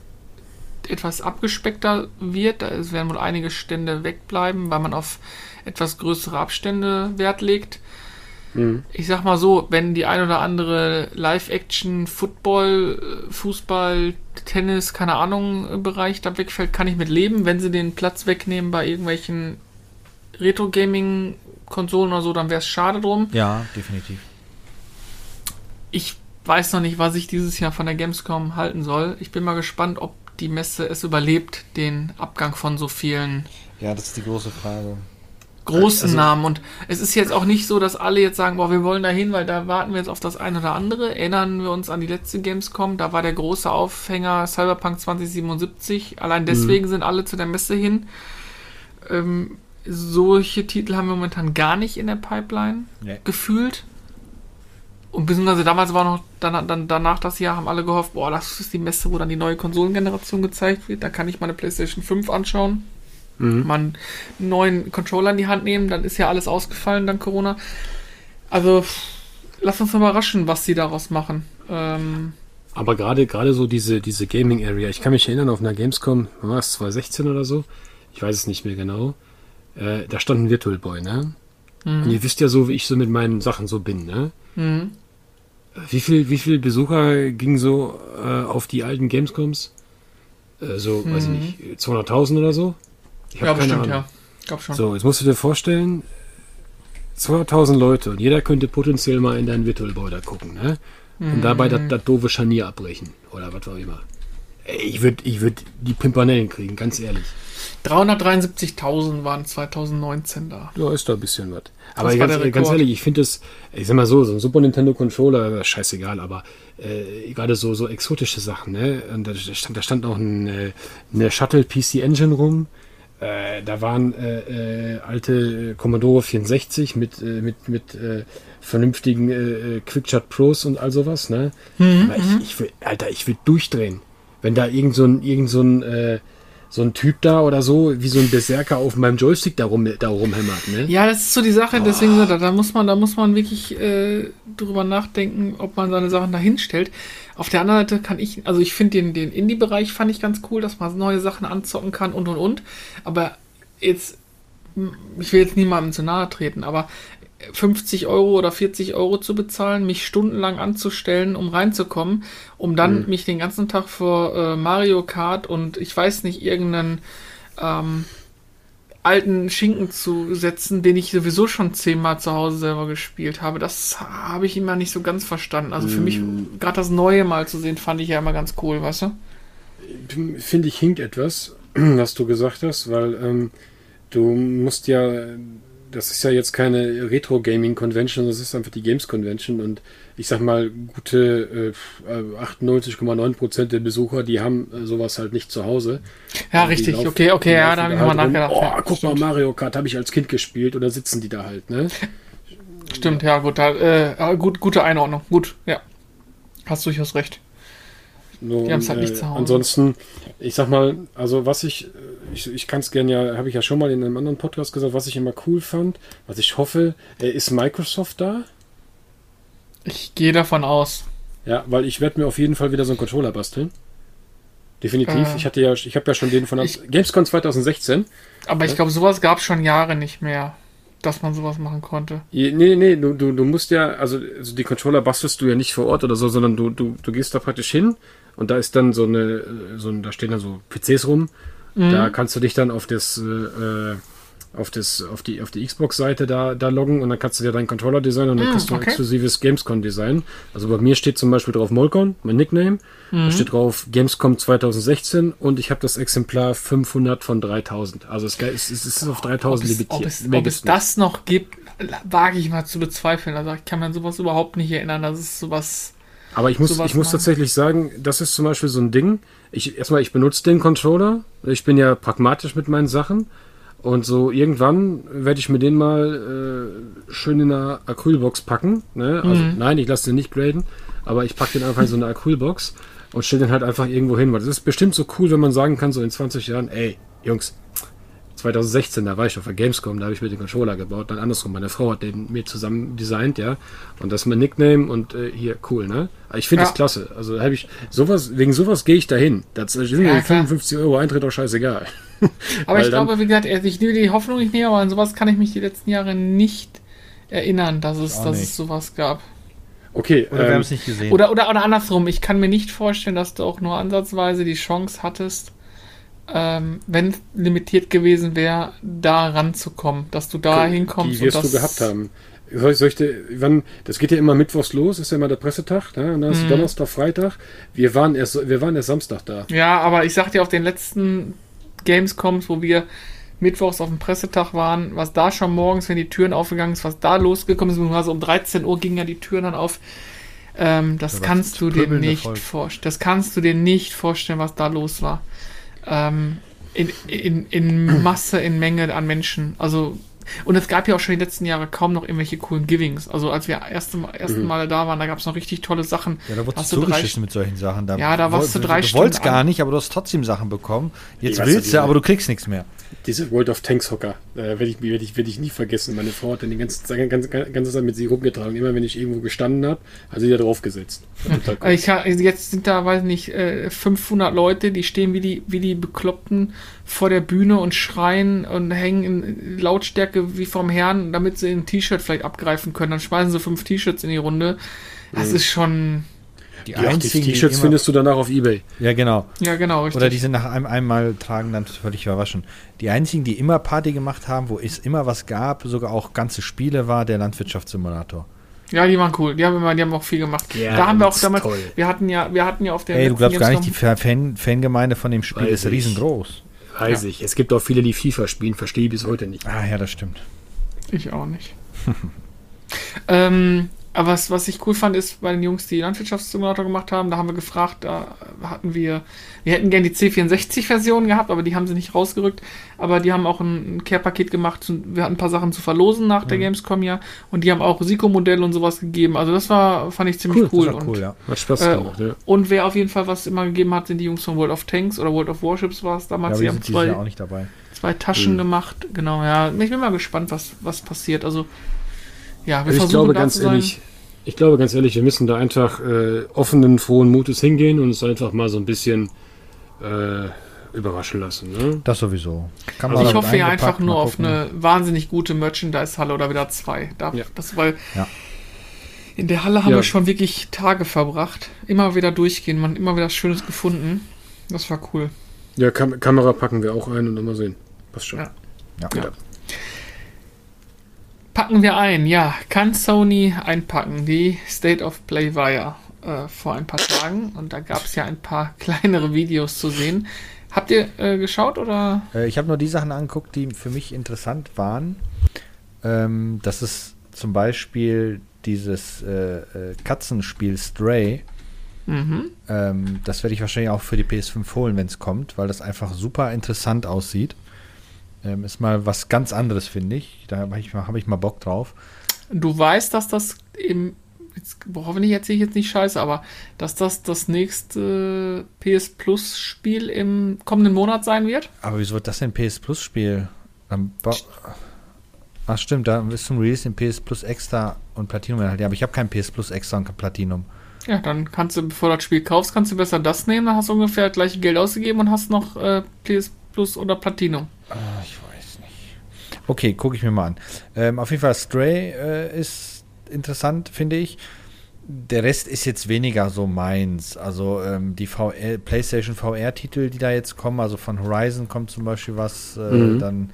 etwas abgespeckter wird. Da es werden wohl einige Stände wegbleiben, weil man auf etwas größere Abstände Wert legt. Mhm. Ich sag mal so, wenn die ein oder andere Live-Action, Football, Fußball, Tennis, keine Ahnung, Bereich da wegfällt, kann ich mit leben. Wenn sie den Platz wegnehmen bei irgendwelchen Retro-Gaming-Konsolen oder so, dann wäre es schade drum. Ja, definitiv. Ich weiß noch nicht, was ich dieses Jahr von der Gamescom halten soll. Ich bin mal gespannt, ob die Messe es überlebt, den Abgang von so vielen Ja, das ist die große Frage. großen Also- Namen. Und es ist jetzt auch nicht so, dass alle jetzt sagen, boah, wir wollen da hin, weil da warten wir jetzt auf das eine oder andere. Erinnern wir uns an die letzte Gamescom, da war der große Aufhänger Cyberpunk 2077. Allein deswegen sind alle zu der Messe hin. Ähm, solche Titel haben wir momentan gar nicht in der Pipeline Nee. gefühlt. Und beziehungsweise damals war noch, dann, dann, danach das Jahr haben alle gehofft, boah, das ist die Messe, wo dann die neue Konsolengeneration gezeigt wird. Da kann ich meine PlayStation 5 anschauen Mhm. mal einen neuen Controller in die Hand nehmen, dann ist ja alles ausgefallen dank Corona. Also, lass uns mal überraschen, was sie daraus machen. Ähm, Aber gerade gerade so diese, diese Gaming Area, ich kann mich erinnern, auf einer Gamescom, war es 2016 oder so? Ich weiß es nicht mehr genau. Äh, da stand ein Virtual Boy, ne? Und ihr wisst ja so, wie ich so mit meinen Sachen so bin, ne? mhm. Wie viel, wie viel Besucher gingen so äh, auf die alten Gamescoms? Äh, so, weiß ich nicht, 200.000 oder so? Ich Ja, keine bestimmt, Ahnung. ja. Ich glaube schon. So, jetzt musst du dir vorstellen, 200.000 Leute und jeder könnte potenziell mal in deinen Virtual Boy da gucken, ne? Und dabei das, doofe Scharnier abbrechen. Oder was auch immer. Ich würde ich würd die Pimpanellen kriegen, ganz ehrlich. 373.000 waren 2019 da. Ja, ist da ein bisschen was. Aber ganz, der ganz ehrlich, ich finde es, ich sag mal so, so ein Super Nintendo Controller, scheißegal, aber äh, gerade so, so exotische Sachen, ne? Und da stand, da stand auch ein, äh, eine Shuttle PC Engine rum. Äh, da waren äh, äh, alte Commodore 64 mit, äh, mit, mit äh, vernünftigen Quickshot Pros und all sowas, ne? Aber ich, ich will, Alter, ich will durchdrehen. Wenn da irgend so ein, irgend so ein, so ein Typ da oder so, wie so ein Berserker auf meinem Joystick da, rum, da rumhämmert, ne? Ja, das ist so die Sache, deswegen da, da muss man, da muss man wirklich äh, drüber nachdenken, ob man seine Sachen da hinstellt. Auf der anderen Seite kann ich, also ich finde den, den Indie-Bereich fand ich ganz cool, dass man neue Sachen anzocken kann und und und. Aber jetzt, ich will jetzt niemandem zu nahe treten, aber 50 Euro oder 40 Euro zu bezahlen, mich stundenlang anzustellen, um reinzukommen, um dann mich den ganzen Tag vor äh, Mario Kart und ich weiß nicht, irgendeinen ähm, alten Schinken zu setzen, den ich sowieso schon zehnmal zu Hause selber gespielt habe. Das habe ich immer nicht so ganz verstanden. Also für mich, gerade das Neue mal zu sehen, fand ich ja immer ganz cool, weißt du? Finde ich hinkt etwas, <clears throat> was du gesagt hast, weil ähm, du musst ja, das ist ja jetzt keine Retro-Gaming-Convention, das ist einfach die Games-Convention und ich sag mal, gute äh, 98,9% der Besucher, die haben äh, sowas halt nicht zu Hause. Ja, Und richtig. laufen- okay, okay, ja, da habe ich halt mal rum, nachgedacht. Oh, ja, guck mal, stimmt. Mario Kart habe ich als Kind gespielt oder sitzen die da halt, ne? Stimmt, ja, gut, da, äh, gut, gute Einordnung. Gut, ja. Hast durchaus recht. Nur, Die haben's halt nicht äh, zu Hause. Ansonsten, ich sag mal, also was ich, äh, ich, ich kann es gerne ja, habe ich ja schon mal in einem anderen Podcast gesagt, was ich immer cool fand, was ich hoffe, äh, ist Microsoft da? Ich gehe davon aus. Ja, weil ich werde mir auf jeden Fall wieder so einen Controller basteln. Definitiv. Äh, ich hatte ja, ich habe ja schon den von ich- Gamescom 2016. Aber ich glaube, sowas gab es schon Jahre nicht mehr, dass man sowas machen konnte. Je- Nee, nee, du, du, du musst ja, also, also die Controller bastelst du ja nicht vor Ort oder so, sondern du, du, du gehst da praktisch hin und da ist dann so eine, so ein, da stehen dann so PCs rum. Da kannst du dich dann auf das, äh, äh, auf das, auf die, auf die Xbox-Seite da, da loggen und dann kannst du dir deinen Controller designen und dann Mm, kriegst du ein okay. exklusives Gamescom-Design. Also bei mir steht zum Beispiel drauf Molcon, mein Nickname. Da steht drauf Gamescom 2016 und ich habe das Exemplar 500 von 3000. Also es, es, es ist auf 3000 Ob limitiert. ob es, ob es das noch gibt, wage ich mal zu bezweifeln. Also ich kann mir sowas überhaupt nicht erinnern, dass es sowas. Aber ich muss, ich muss machen. tatsächlich sagen, das ist zum Beispiel so ein Ding. Ich, erstmal, ich benutze den Controller. Ich bin ja pragmatisch mit meinen Sachen. Und so irgendwann werde ich mir den mal äh, schön in einer Acrylbox packen. Ne? Also nein, ich lasse den nicht graden, aber ich packe den einfach in so eine Acrylbox und stelle den halt einfach irgendwo hin. Weil das ist bestimmt so cool, wenn man sagen kann, so in 20 Jahren, ey, Jungs, 2016, da war ich auf der Gamescom, da habe ich mir den Controller gebaut. Dann andersrum, meine Frau hat den mir zusammen designt, ja. Und das ist mein Nickname und äh, hier, cool, ne? Ich finde Ja. das klasse. Also habe ich sowas, wegen sowas gehe ich dahin. Das sind Ja, mir die klar. 55 Euro Eintritt auch scheißegal. <laughs> Aber ich dann- glaube, wie gesagt, ich nehme die Hoffnung nicht mehr, aber an sowas kann ich mich die letzten Jahre nicht erinnern, dass es, dass nicht. es sowas gab. Okay, Oder wir ähm, haben es nicht gesehen. Oder, oder, oder andersrum, ich kann mir nicht vorstellen, dass du auch nur ansatzweise die Chance hattest, ähm, wenn es limitiert gewesen wäre, da ranzukommen, dass du da hinkommst. die wirst und du das, gehabt haben. Soll ich, soll ich dir, wann, das geht ja immer mittwochs los, ist ja immer der Pressetag, ne? und dann Mhm. ist Donnerstag, Freitag. Wir waren erst, wir waren erst Samstag da. Ja, aber ich sag dir, auf den letzten Gamescoms, wo wir mittwochs auf dem Pressetag waren, was da schon morgens, wenn die Türen aufgegangen ist, was da losgekommen ist, also um 13 Uhr gingen ja die Türen dann auf. Ähm, das Da kannst du dir nicht vorstellen. Das kannst du dir nicht vorstellen, was da los war. Ähm, in, in, in Masse, in Menge an Menschen. Also, und es gab ja auch schon die letzten Jahre kaum noch irgendwelche coolen Givings. Also, als wir erste, ersten Male da waren, da gab es noch richtig tolle Sachen. ja, da wurdest du du drei zugeschissen mit solchen Sachen. Da Ja, da warst du drei Du wolltest Stunden gar an. nicht, aber du hast trotzdem Sachen bekommen. Jetzt Ich willst du, aber du kriegst nichts mehr. Diese World of Tanks Hocker, äh, werde ich, werd ich, werd ich nie vergessen. Meine Frau hat dann die ganze, Zeit- ganze, ganze Zeit mit sie rumgetragen. Immer wenn ich irgendwo gestanden habe, hat sie da draufgesetzt. War total cool. Äh, Ich, ha- jetzt sind da, weiß nicht, äh, 500 Leute, die stehen wie die, wie die Bekloppten vor der Bühne und schreien und hängen in Lautstärke wie vom Herrn, damit sie ein T-Shirt vielleicht abgreifen können. Dann schmeißen sie fünf T-Shirts in die Runde. Das ist schon, Die Die, einzigen, die T-Shirts immer- findest du danach auf Ebay. Ja, genau. ja genau, richtig. Oder die sind nach einem einmal tragen dann völlig überraschend. Die einzigen, die immer Party gemacht haben, wo es immer was gab, sogar auch ganze Spiele war, der Landwirtschaftssimulator. ja, die waren cool. Die haben immer, die haben auch viel gemacht. Ja, da haben wir auch damals, toll. wir hatten ja, wir hatten ja auf der Ey, du glaubst gar nicht, die Fan Fangemeinde von dem Spiel Weiß ist ich. riesengroß. Weiß ich. Es gibt auch viele, die FIFA spielen, verstehe ich bis heute nicht. Ah ja, das stimmt. Ich auch nicht. <laughs> ähm, aber was, was ich cool fand, ist bei den Jungs, die Landwirtschaftssimulator gemacht haben, da haben wir gefragt, da hatten wir, wir hätten gerne die C64-Version gehabt, aber die haben sie nicht rausgerückt. Aber die haben auch ein, Care-Paket gemacht. und Wir hatten ein paar Sachen zu verlosen nach der Gamescom ja. Und die haben auch Risiko-Modelle und sowas gegeben. Also das war, fand ich ziemlich cool. Das war und, cool, ja. Hat Spaß Äh, gemacht, ja. und wer auf jeden Fall was immer gegeben hat, sind die Jungs von World of Tanks oder World of Warships war es Ja, damals. aber die haben zwei, Jahr auch nicht dabei. zwei Taschen gemacht. Genau, ja. Ich bin mal gespannt, was, was passiert. Also, ja, wir Also ich versuchen glaube da ganz zu sein. ehrlich, ich glaube ganz ehrlich, wir müssen da einfach äh, offenen, frohen Mutes hingehen und es einfach mal so ein bisschen, äh, überraschen lassen. Ne? Das sowieso. Kann also ich hoffe ja einfach nur auf eine wahnsinnig gute Merchandise-Halle oder wieder zwei. Da, ja. Das, weil ja. in der Halle haben ja. wir schon wirklich Tage verbracht. Immer wieder durchgehen, man immer wieder Schönes gefunden. Das war cool. Ja, Kam Kamera packen wir auch ein und dann mal sehen. Passt schon. Ja. ja. Packen wir ein, ja. Kann Sony einpacken? Die State of Play war ja äh, vor ein paar Tagen und da gab es ja ein paar <laughs> kleinere Videos zu sehen. Habt ihr äh, geschaut oder? Äh, ich habe nur die Sachen angeguckt, die für mich interessant waren. Ähm, das ist zum Beispiel dieses äh, äh, Katzenspiel Stray. Mhm. Ähm, das werde ich wahrscheinlich auch für die PS5 holen, wenn es kommt, weil das einfach super interessant aussieht. Ähm, ist mal was ganz anderes, finde ich. Da habe ich, hab ich mal Bock drauf. Du weißt, dass das im jetzt, hoffentlich erzähle ich jetzt nicht scheiße, aber dass das das nächste PS Plus Spiel im kommenden Monat sein wird. Aber wieso wird das denn PS Plus Spiel? Ach stimmt, da ist zum Release in PS Plus Extra und Platinum halt. Ja, aber ich habe kein PS Plus Extra und Platinum. Ja, dann kannst du, bevor du das Spiel kaufst, kannst du besser das nehmen, dann hast du ungefähr das gleiche Geld ausgegeben und hast noch äh, PS Plus oder Platinum. Ah, ich weiß nicht. Okay, gucke ich mir mal an. Ähm, auf jeden Fall, Stray äh, ist interessant, finde ich. Der Rest ist jetzt weniger so meins. Also ähm, die VR, PlayStation VR-Titel, die da jetzt kommen, also von Horizon kommt zum Beispiel was, äh, mhm. dann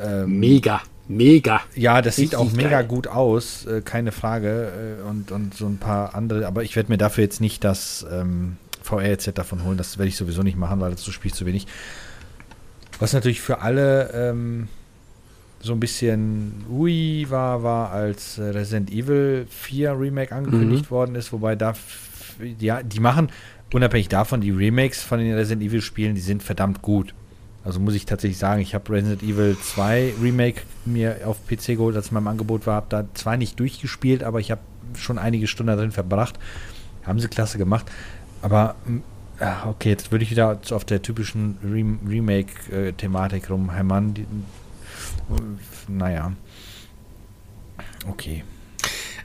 ähm, mega, mega. Ja, das Richtig sieht auch mega geil. gut aus, äh, keine Frage. Äh, und, und so ein paar andere, aber ich werde mir dafür jetzt nicht das ähm, VR-Set davon holen. Das werde ich sowieso nicht machen, weil dazu spiele ich zu wenig. Was natürlich für alle ähm, so ein bisschen ui war, war, als äh, Resident Evil 4 Remake angekündigt mhm. worden ist, wobei da, ja, die machen, unabhängig davon, die Remakes von den Resident Evil Spielen, die sind verdammt gut. Also muss ich tatsächlich sagen, ich habe Resident Evil 2 Remake mir auf PC geholt, als es in meinem Angebot war, habe da zwar nicht durchgespielt, aber ich habe schon einige Stunden darin verbracht. Haben sie klasse gemacht. Aber okay, jetzt würde ich wieder auf der typischen Remake-Thematik rumhämmern. Die, naja. Okay.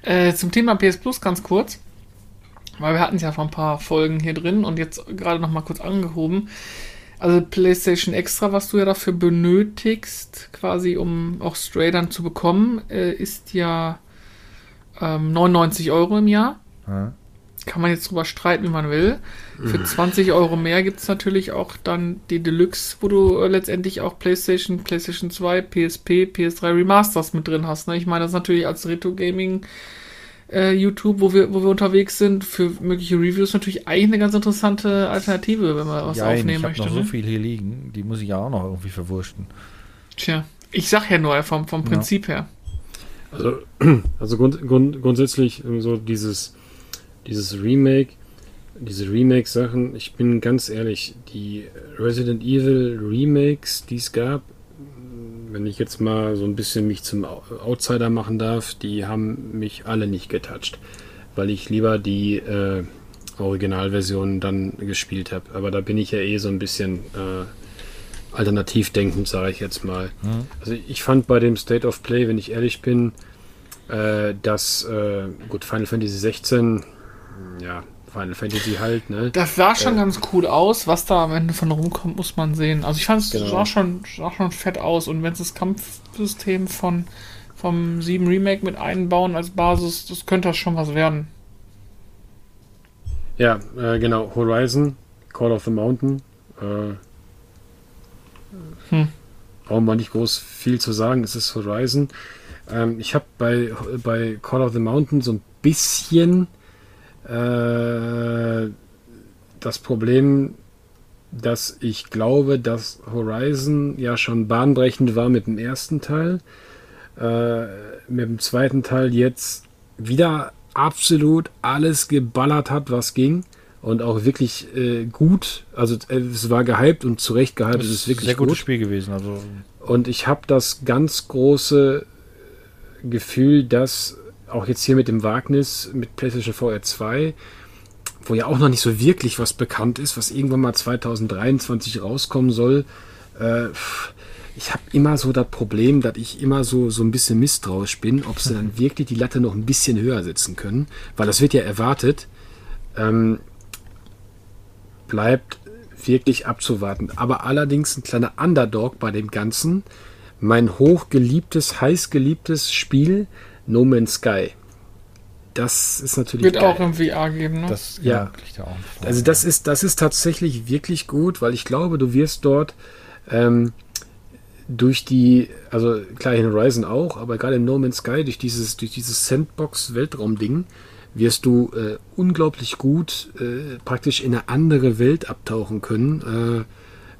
Äh, zum Thema PS Plus ganz kurz. Weil wir hatten es ja vor ein paar Folgen hier drin und jetzt gerade noch mal kurz angehoben. Also PlayStation Extra, was du ja dafür benötigst, quasi um auch Stray dann zu bekommen, äh, ist ja ähm, 99 Euro im Jahr. Ja kann man jetzt drüber streiten, wie man will. Für 20 mhm. Euro mehr gibt es natürlich auch dann die Deluxe, wo du äh, letztendlich auch PlayStation, PlayStation 2, PSP, PS3 Remasters mit drin hast. Ne? Ich meine, das ist natürlich als Retro-Gaming äh, YouTube, wo wir, wo wir unterwegs sind, für mögliche Reviews natürlich eigentlich eine ganz interessante Alternative, wenn man was ja, aufnehmen ich möchte. Ich habe noch ne? so viel hier liegen, die muss ich ja auch noch irgendwie verwurschten. Tja, ich sag ja nur vom, vom Prinzip ja. her. Also, <clears throat> also grund, grund, grundsätzlich so dieses dieses Remake, diese Remake-Sachen, ich bin ganz ehrlich, die Resident Evil Remakes, die es gab, wenn ich jetzt mal so ein bisschen mich zum Outsider machen darf, die haben mich alle nicht getoucht, weil ich lieber die äh, Originalversion dann gespielt habe. Aber da bin ich ja eh so ein bisschen äh, alternativ denkend, sage ich jetzt mal. Mhm. Also ich fand bei dem State of Play, wenn ich ehrlich bin, äh, dass, äh, gut, Final Fantasy 16 ja, Final Fantasy halt, ne? Das sah schon äh, ganz cool aus. Was da am Ende von rumkommt, muss man sehen. Also ich fand es genau. sah, schon, sah schon fett aus. Und wenn es das Kampfsystem von vom 7 Remake mit einbauen als Basis, das könnte das schon was werden. Ja, äh, genau. Horizon, Call of the Mountain. Äh, hm. Brauchen wir nicht groß viel zu sagen. Es ist Horizon. Ähm, ich habe bei, bei Call of the Mountain so ein bisschen äh, das Problem, dass ich glaube, dass Horizon ja schon bahnbrechend war mit dem ersten Teil, äh, mit dem zweiten Teil jetzt wieder absolut alles geballert hat, was ging und auch wirklich äh, gut. Also äh, es war gehypt und zu Recht gehypt. Es ist wirklich sehr gutes gut. Spiel gewesen. Also und ich habe das ganz große Gefühl, dass auch jetzt hier mit dem Wagnis mit PlayStation VR 2, wo ja auch noch nicht so wirklich was bekannt ist, was irgendwann mal 2023 rauskommen soll. Äh, ich habe immer so das Problem, dass ich immer so, so ein bisschen misstrauisch bin, ob sie dann <laughs> wirklich die Latte noch ein bisschen höher setzen können, weil das wird ja erwartet. Ähm, bleibt wirklich abzuwarten. Aber allerdings ein kleiner Underdog bei dem Ganzen. Mein hochgeliebtes, heißgeliebtes Spiel No Man's Sky. Das ist natürlich. Wird geil. auch im VR geben, ne? Das, ja. ja also das ist, das ist tatsächlich wirklich gut, weil ich glaube, du wirst dort ähm, durch die, also klar in Horizon auch, aber gerade in No Man's Sky, durch dieses, durch dieses Sandbox-Weltraum-Ding, wirst du äh, unglaublich gut äh, praktisch in eine andere Welt abtauchen können, äh,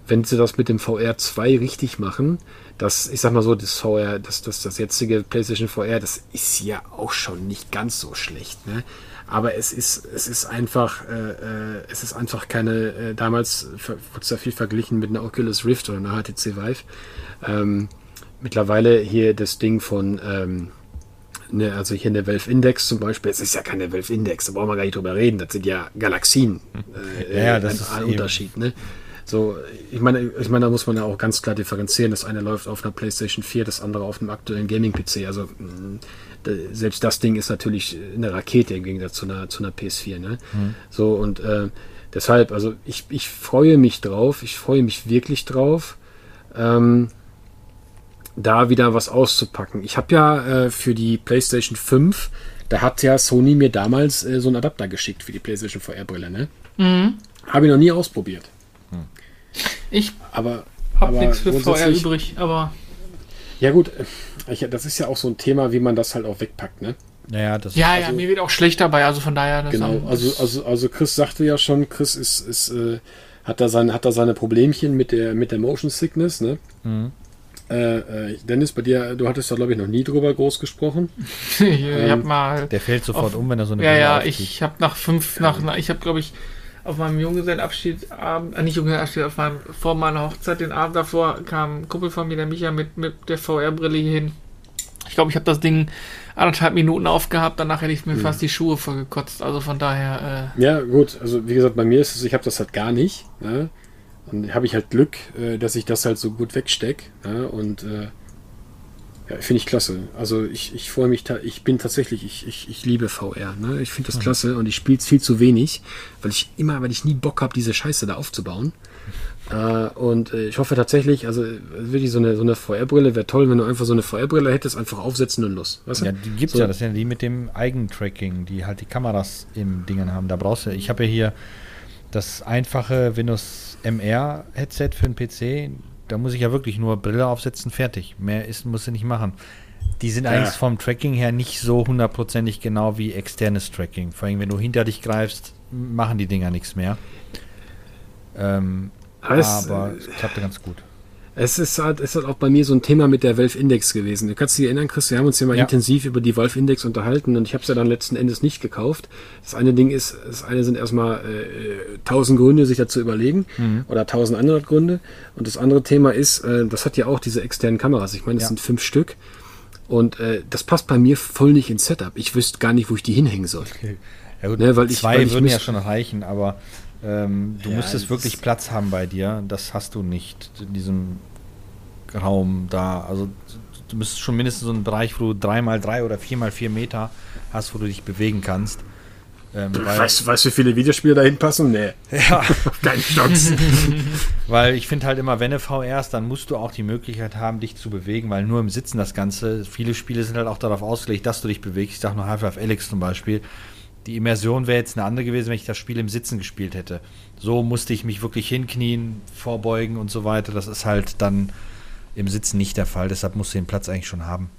wenn sie das mit dem VR 2 richtig machen. Das, ich sag mal so, das VR, das, das, das jetzige PlayStation VR, das ist ja auch schon nicht ganz so schlecht, ne? Aber es ist, es ist einfach, äh, äh es ist einfach keine, äh, damals wurde es ja viel verglichen mit einer Oculus Rift oder einer HTC Vive. Ähm, mittlerweile hier das Ding von, ähm, ne, also hier in der Valve Index zum Beispiel, es ist ja keine Valve Index, da brauchen wir gar nicht drüber reden, das sind ja Galaxien. Äh, ja, das ist ein Unterschied, ne? So, ich meine, ich meine, da muss man ja auch ganz klar differenzieren. Das eine läuft auf einer PlayStation 4, das andere auf einem aktuellen Gaming-PC. Also mm, selbst das Ding ist natürlich eine Rakete im Gegensatz zu einer, zu einer PS4. Ne? Mhm. So, und äh, deshalb, also ich, ich freue mich drauf, ich freue mich wirklich drauf. Ähm, da wieder was auszupacken. Ich habe ja äh, für die PlayStation 5, da hat ja Sony mir damals äh, so einen Adapter geschickt für die PlayStation VR-Brille. Ne? Mhm. Habe ich noch nie ausprobiert. Ich aber habe nichts für VR übrig, aber. Ja, gut, ich, das ist ja auch so ein Thema, wie man das halt auch wegpackt, ne? Naja, das ja, also, ja, mir wird auch schlecht dabei, also von daher. genau, also, also, also Chris sagte ja schon, Chris ist, ist äh, hat, da sein, hat da seine Problemchen mit der, mit der Motion Sickness, ne? Mhm. Äh, äh, Dennis, bei dir, du hattest da glaube ich noch nie drüber groß gesprochen. <laughs> ich ähm, hab mal. Der fällt sofort auf, um, wenn er so eine. Ja, Brille ja, aufzieht. ich habe nach fünf, nach, ich habe glaube ich auf meinem Junggesellenabschiedabend, äh, nicht Junggesellenabschied, auf meinem, vor meiner Hochzeit, den Abend davor, kam ein Kumpel von mir, der Micha, mit, mit der VR-Brille hier hin. Ich glaube, ich habe das Ding anderthalb Minuten aufgehabt, danach hätte ich mir mhm. fast die Schuhe vollgekotzt. Also von daher. Äh ja, gut. Also wie gesagt, bei mir ist es, ich habe das halt gar nicht. Ne? Und habe ich halt Glück, äh, dass ich das halt so gut wegstecke. Ne? Und äh, ja, finde ich klasse. Also ich, ich freue mich, ich bin tatsächlich, ich, ich, ich liebe VR. Ne? Ich finde das mhm. klasse und ich spiele es viel zu wenig, weil ich immer, weil ich nie Bock habe, diese Scheiße da aufzubauen. Äh, und äh, ich hoffe tatsächlich, also wirklich so eine, so eine VR-Brille wäre toll, wenn du einfach so eine VR-Brille hättest, einfach aufsetzen und los. Weißt du? Ja, die gibt's so. ja, das sind ja die mit dem Eigentracking, die halt die Kameras im Dingen haben. Da brauchst du, ich habe ja hier das einfache Windows MR Headset für den PC da muss ich ja wirklich nur Brille aufsetzen, fertig. Mehr ist, muss ich nicht machen. Die sind ja. eigentlich vom Tracking her nicht so hundertprozentig genau wie externes Tracking. Vor allem, wenn du hinter dich greifst, machen die Dinger nichts mehr. Ähm, heißt, aber es klappte ganz gut. Es ist halt, ist halt auch bei mir so ein Thema mit der Valve Index gewesen. Du kannst dich erinnern, Chris, wir haben uns ja mal ja. intensiv über die Valve Index unterhalten und ich habe es ja dann letzten Endes nicht gekauft. Das eine Ding ist, das eine sind erstmal äh, tausend Gründe, sich dazu überlegen mhm. oder tausend andere Gründe. Und das andere Thema ist, äh, das hat ja auch diese externen Kameras. Ich meine, es ja. sind fünf Stück. Und äh, das passt bei mir voll nicht ins Setup. Ich wüsste gar nicht, wo ich die hinhängen soll. Okay. Ja gut, ne, weil ich, zwei weil ich würden ja schon reichen, aber ähm, du ja, müsstest wirklich Platz haben bei dir. Das hast du nicht in diesem Raum da. Also du müsstest schon mindestens so einen Bereich, wo du drei mal drei oder vier mal vier Meter hast, wo du dich bewegen kannst. Ähm, weißt du, weißt, wie viele Videospiele dahin passen? Nee. Ja. <laughs> Keine Chance. <laughs> weil ich finde halt immer, wenn du VR ist, dann musst du auch die Möglichkeit haben, dich zu bewegen, weil nur im Sitzen das Ganze, viele Spiele sind halt auch darauf ausgelegt, dass du dich bewegst. Ich sage nur Half-Life Alex zum Beispiel. Die Immersion wäre jetzt eine andere gewesen, wenn ich das Spiel im Sitzen gespielt hätte. So musste ich mich wirklich hinknien, vorbeugen und so weiter. Das ist halt dann im Sitzen nicht der Fall, deshalb musst du den Platz eigentlich schon haben.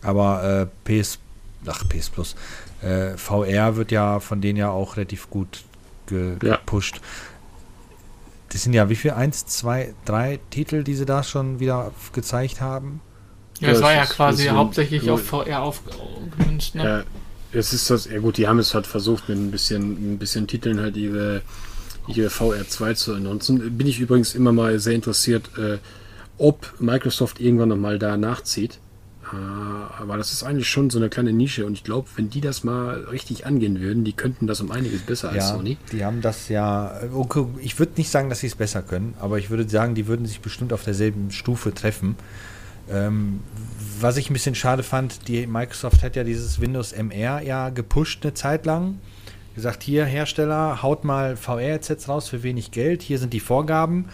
Aber äh, PS, ach PS Plus, äh, VR wird ja von denen ja auch relativ gut ge ja. gepusht. Das sind ja wie viel? Eins, zwei, drei Titel, die sie da schon wieder gezeigt haben? Ja, es war ja quasi hauptsächlich auf VR aufgemünzt, ne? Ja, es ist das, ja gut, die haben es halt versucht, mit ein bisschen, ein bisschen Titeln halt ihre hier VR2 zu announcen. Bin ich übrigens immer mal sehr interessiert, äh, ob Microsoft irgendwann nochmal da nachzieht. Äh, aber das ist eigentlich schon so eine kleine Nische und ich glaube, wenn die das mal richtig angehen würden, die könnten das um einiges besser ja, als Sony. Die haben das ja, okay, ich würde nicht sagen, dass sie es besser können, aber ich würde sagen, die würden sich bestimmt auf derselben Stufe treffen. Ähm, was ich ein bisschen schade fand, die Microsoft hat ja dieses Windows MR ja gepusht eine Zeit lang gesagt, hier Hersteller, haut mal VR-Headsets raus für wenig Geld, hier sind die Vorgaben.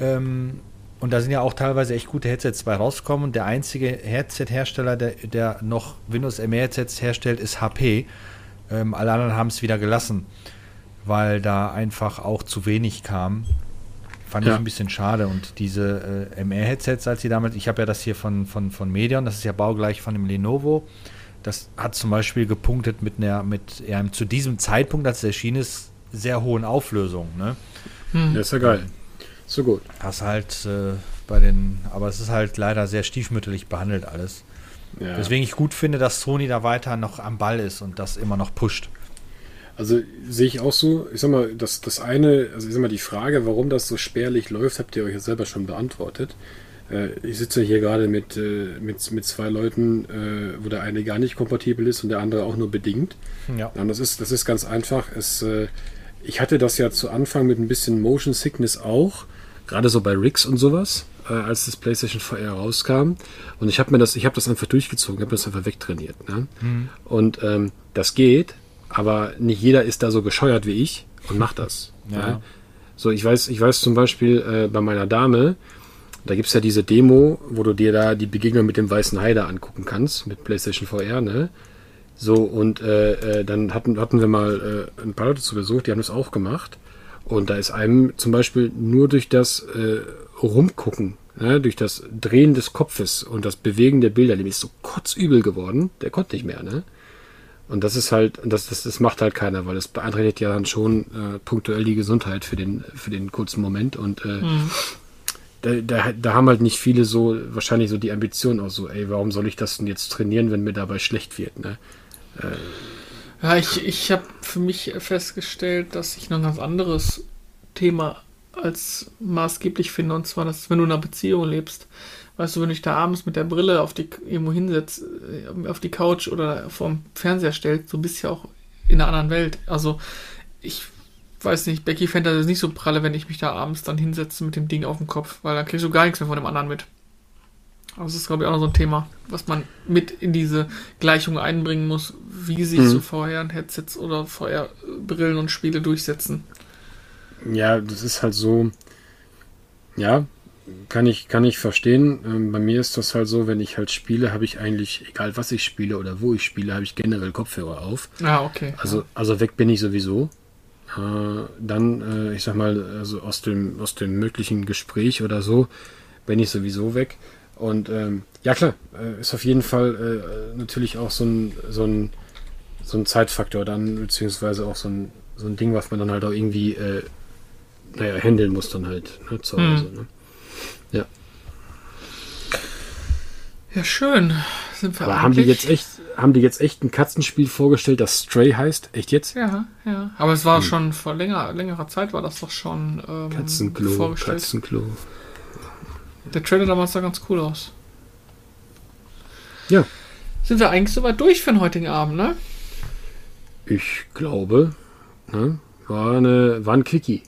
Ähm, und da sind ja auch teilweise echt gute Headsets bei rausgekommen. Der einzige Headset-Hersteller, der, der noch Windows ME-Headsets herstellt, ist HP. Ähm, alle anderen haben es wieder gelassen, weil da einfach auch zu wenig kam. Fand ja. ich ein bisschen schade. Und diese äh, MR-Headsets, als sie damals, ich habe ja das hier von, von, von Medion, das ist ja baugleich von dem Lenovo. Das hat zum Beispiel gepunktet mit einer, mit ja, zu diesem Zeitpunkt, als es erschienen ist, sehr hohen Auflösung. Ne? Hm. Das ist ja geil. So gut. Das halt äh, bei den, aber es ist halt leider sehr stiefmütterlich behandelt alles. Ja. Deswegen ich gut finde, dass Sony da weiter noch am Ball ist und das immer noch pusht. Also sehe ich auch so. Ich sag mal, das, das eine, also ich sag mal, die Frage, warum das so spärlich läuft, habt ihr euch ja selber schon beantwortet. Äh, ich sitze hier gerade mit, äh, mit, mit zwei Leuten, äh, wo der eine gar nicht kompatibel ist und der andere auch nur bedingt. Ja. Und das ist, das ist ganz einfach. Es, äh, ich hatte das ja zu Anfang mit ein bisschen Motion Sickness auch, gerade so bei Rigs und sowas, äh, als das PlayStation VR rauskam. Und ich habe mir das, ich habe das einfach durchgezogen, habe das einfach wegtrainiert. Ne? Mhm. Und ähm, das geht, aber nicht jeder ist da so gescheuert wie ich und macht das. Ja. ja. So, ich weiß, ich weiß zum Beispiel äh, bei meiner Dame, da gibt es ja diese Demo, wo du dir da die Begegnung mit dem weißen Hai da angucken kannst, mit PlayStation VR, ne? So, und äh, äh, dann hatten, hatten wir mal äh, ein paar Leute zu Besuch, die haben das auch gemacht. Und da ist einem zum Beispiel nur durch das äh, Rumgucken, ne, durch das Drehen des Kopfes und das Bewegen der Bilder, dem ist so kotzübel geworden, der konnte nicht mehr, ne? Und das ist halt, das, das, das macht halt keiner, weil das beeinträchtigt ja dann schon äh, punktuell die Gesundheit für den, für den kurzen Moment. Und äh, mhm. da, da, da haben halt nicht viele so, wahrscheinlich so die Ambition auch so, ey, warum soll ich das denn jetzt trainieren, wenn mir dabei schlecht wird, ne? Äh, ja, ich, ich habe für mich festgestellt, dass ich noch ein ganz anderes Thema als maßgeblich finde, und zwar, dass wenn du in einer Beziehung lebst, weißt du, wenn du dich da abends mit der Brille auf die, irgendwo hinsetzt, äh, auf die Couch oder vorm Fernseher stellst, so bist du ja auch in einer anderen Welt. Also, ich weiß nicht, Becky fände das nicht so pralle, wenn ich mich da abends dann hinsetze mit dem Ding auf dem Kopf, weil dann kriegst du gar nichts mehr von dem anderen mit. Also, das ist, glaube ich, auch noch so ein Thema, was man mit in diese Gleichung einbringen muss, wie sich mhm. so vorher Headsets oder vorher Brillen und Spiele durchsetzen. Ja, das ist halt so, ja, kann ich, kann ich verstehen. Ähm, bei mir ist das halt so, wenn ich halt spiele, habe ich eigentlich, egal was ich spiele oder wo ich spiele, habe ich generell Kopfhörer auf. Ah, okay. Also, also weg bin ich sowieso. Äh, dann, äh, ich sag mal, also aus dem, aus dem möglichen Gespräch oder so, bin ich sowieso weg. Und ähm, ja klar, äh, ist auf jeden Fall äh, natürlich auch so ein, so ein, so ein Zeitfaktor dann, beziehungsweise auch so ein, so ein Ding, was man dann halt auch irgendwie, äh, naja, handeln muss dann halt ne, zu Hause. Hm. Ne? Ja. Ja, schön. Sind wir Aber haben die jetzt echt, haben die jetzt echt ein Katzenspiel vorgestellt, das Stray heißt? Echt jetzt? Ja, ja. Aber es war hm. schon vor länger, längerer Zeit war das doch schon ähm, Katzenklo, vorgestellt. Katzenklo. Der Trailer damals sah ganz cool aus. Ja. Sind wir eigentlich soweit durch für den heutigen Abend, ne? Ich glaube, ne? War, eine, war ein Quickie.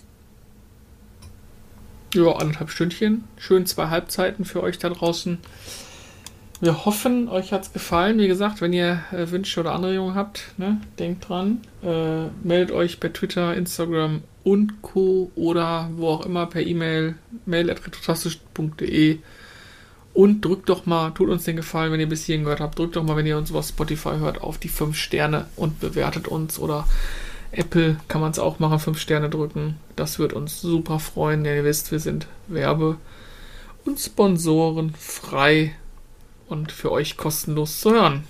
Ja, anderthalb Stündchen. Schön zwei Halbzeiten für euch da draußen. Wir hoffen, euch hat es gefallen. Wie gesagt, wenn ihr äh, Wünsche oder Anregungen habt, ne, denkt dran. Äh, meldet euch per Twitter, Instagram und Co. oder wo auch immer per E-Mail, mail.retrotastisch.de und drückt doch mal, tut uns den Gefallen, wenn ihr bis hierhin gehört habt, drückt doch mal, wenn ihr uns auf Spotify hört, auf die 5 Sterne und bewertet uns oder Apple kann man es auch machen, 5 Sterne drücken. Das wird uns super freuen. Ja, ihr wisst, wir sind Werbe- und Sponsoren frei und für euch kostenlos zu hören.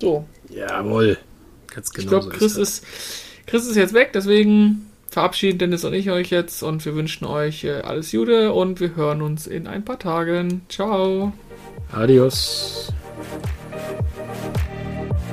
So. Jawohl. Ganz genau. Ich glaube, Chris, ist, Chris ist jetzt weg, deswegen verabschieden Dennis und ich euch jetzt und wir wünschen euch äh, alles Gute und wir hören uns in ein paar Tagen. Ciao. Adios.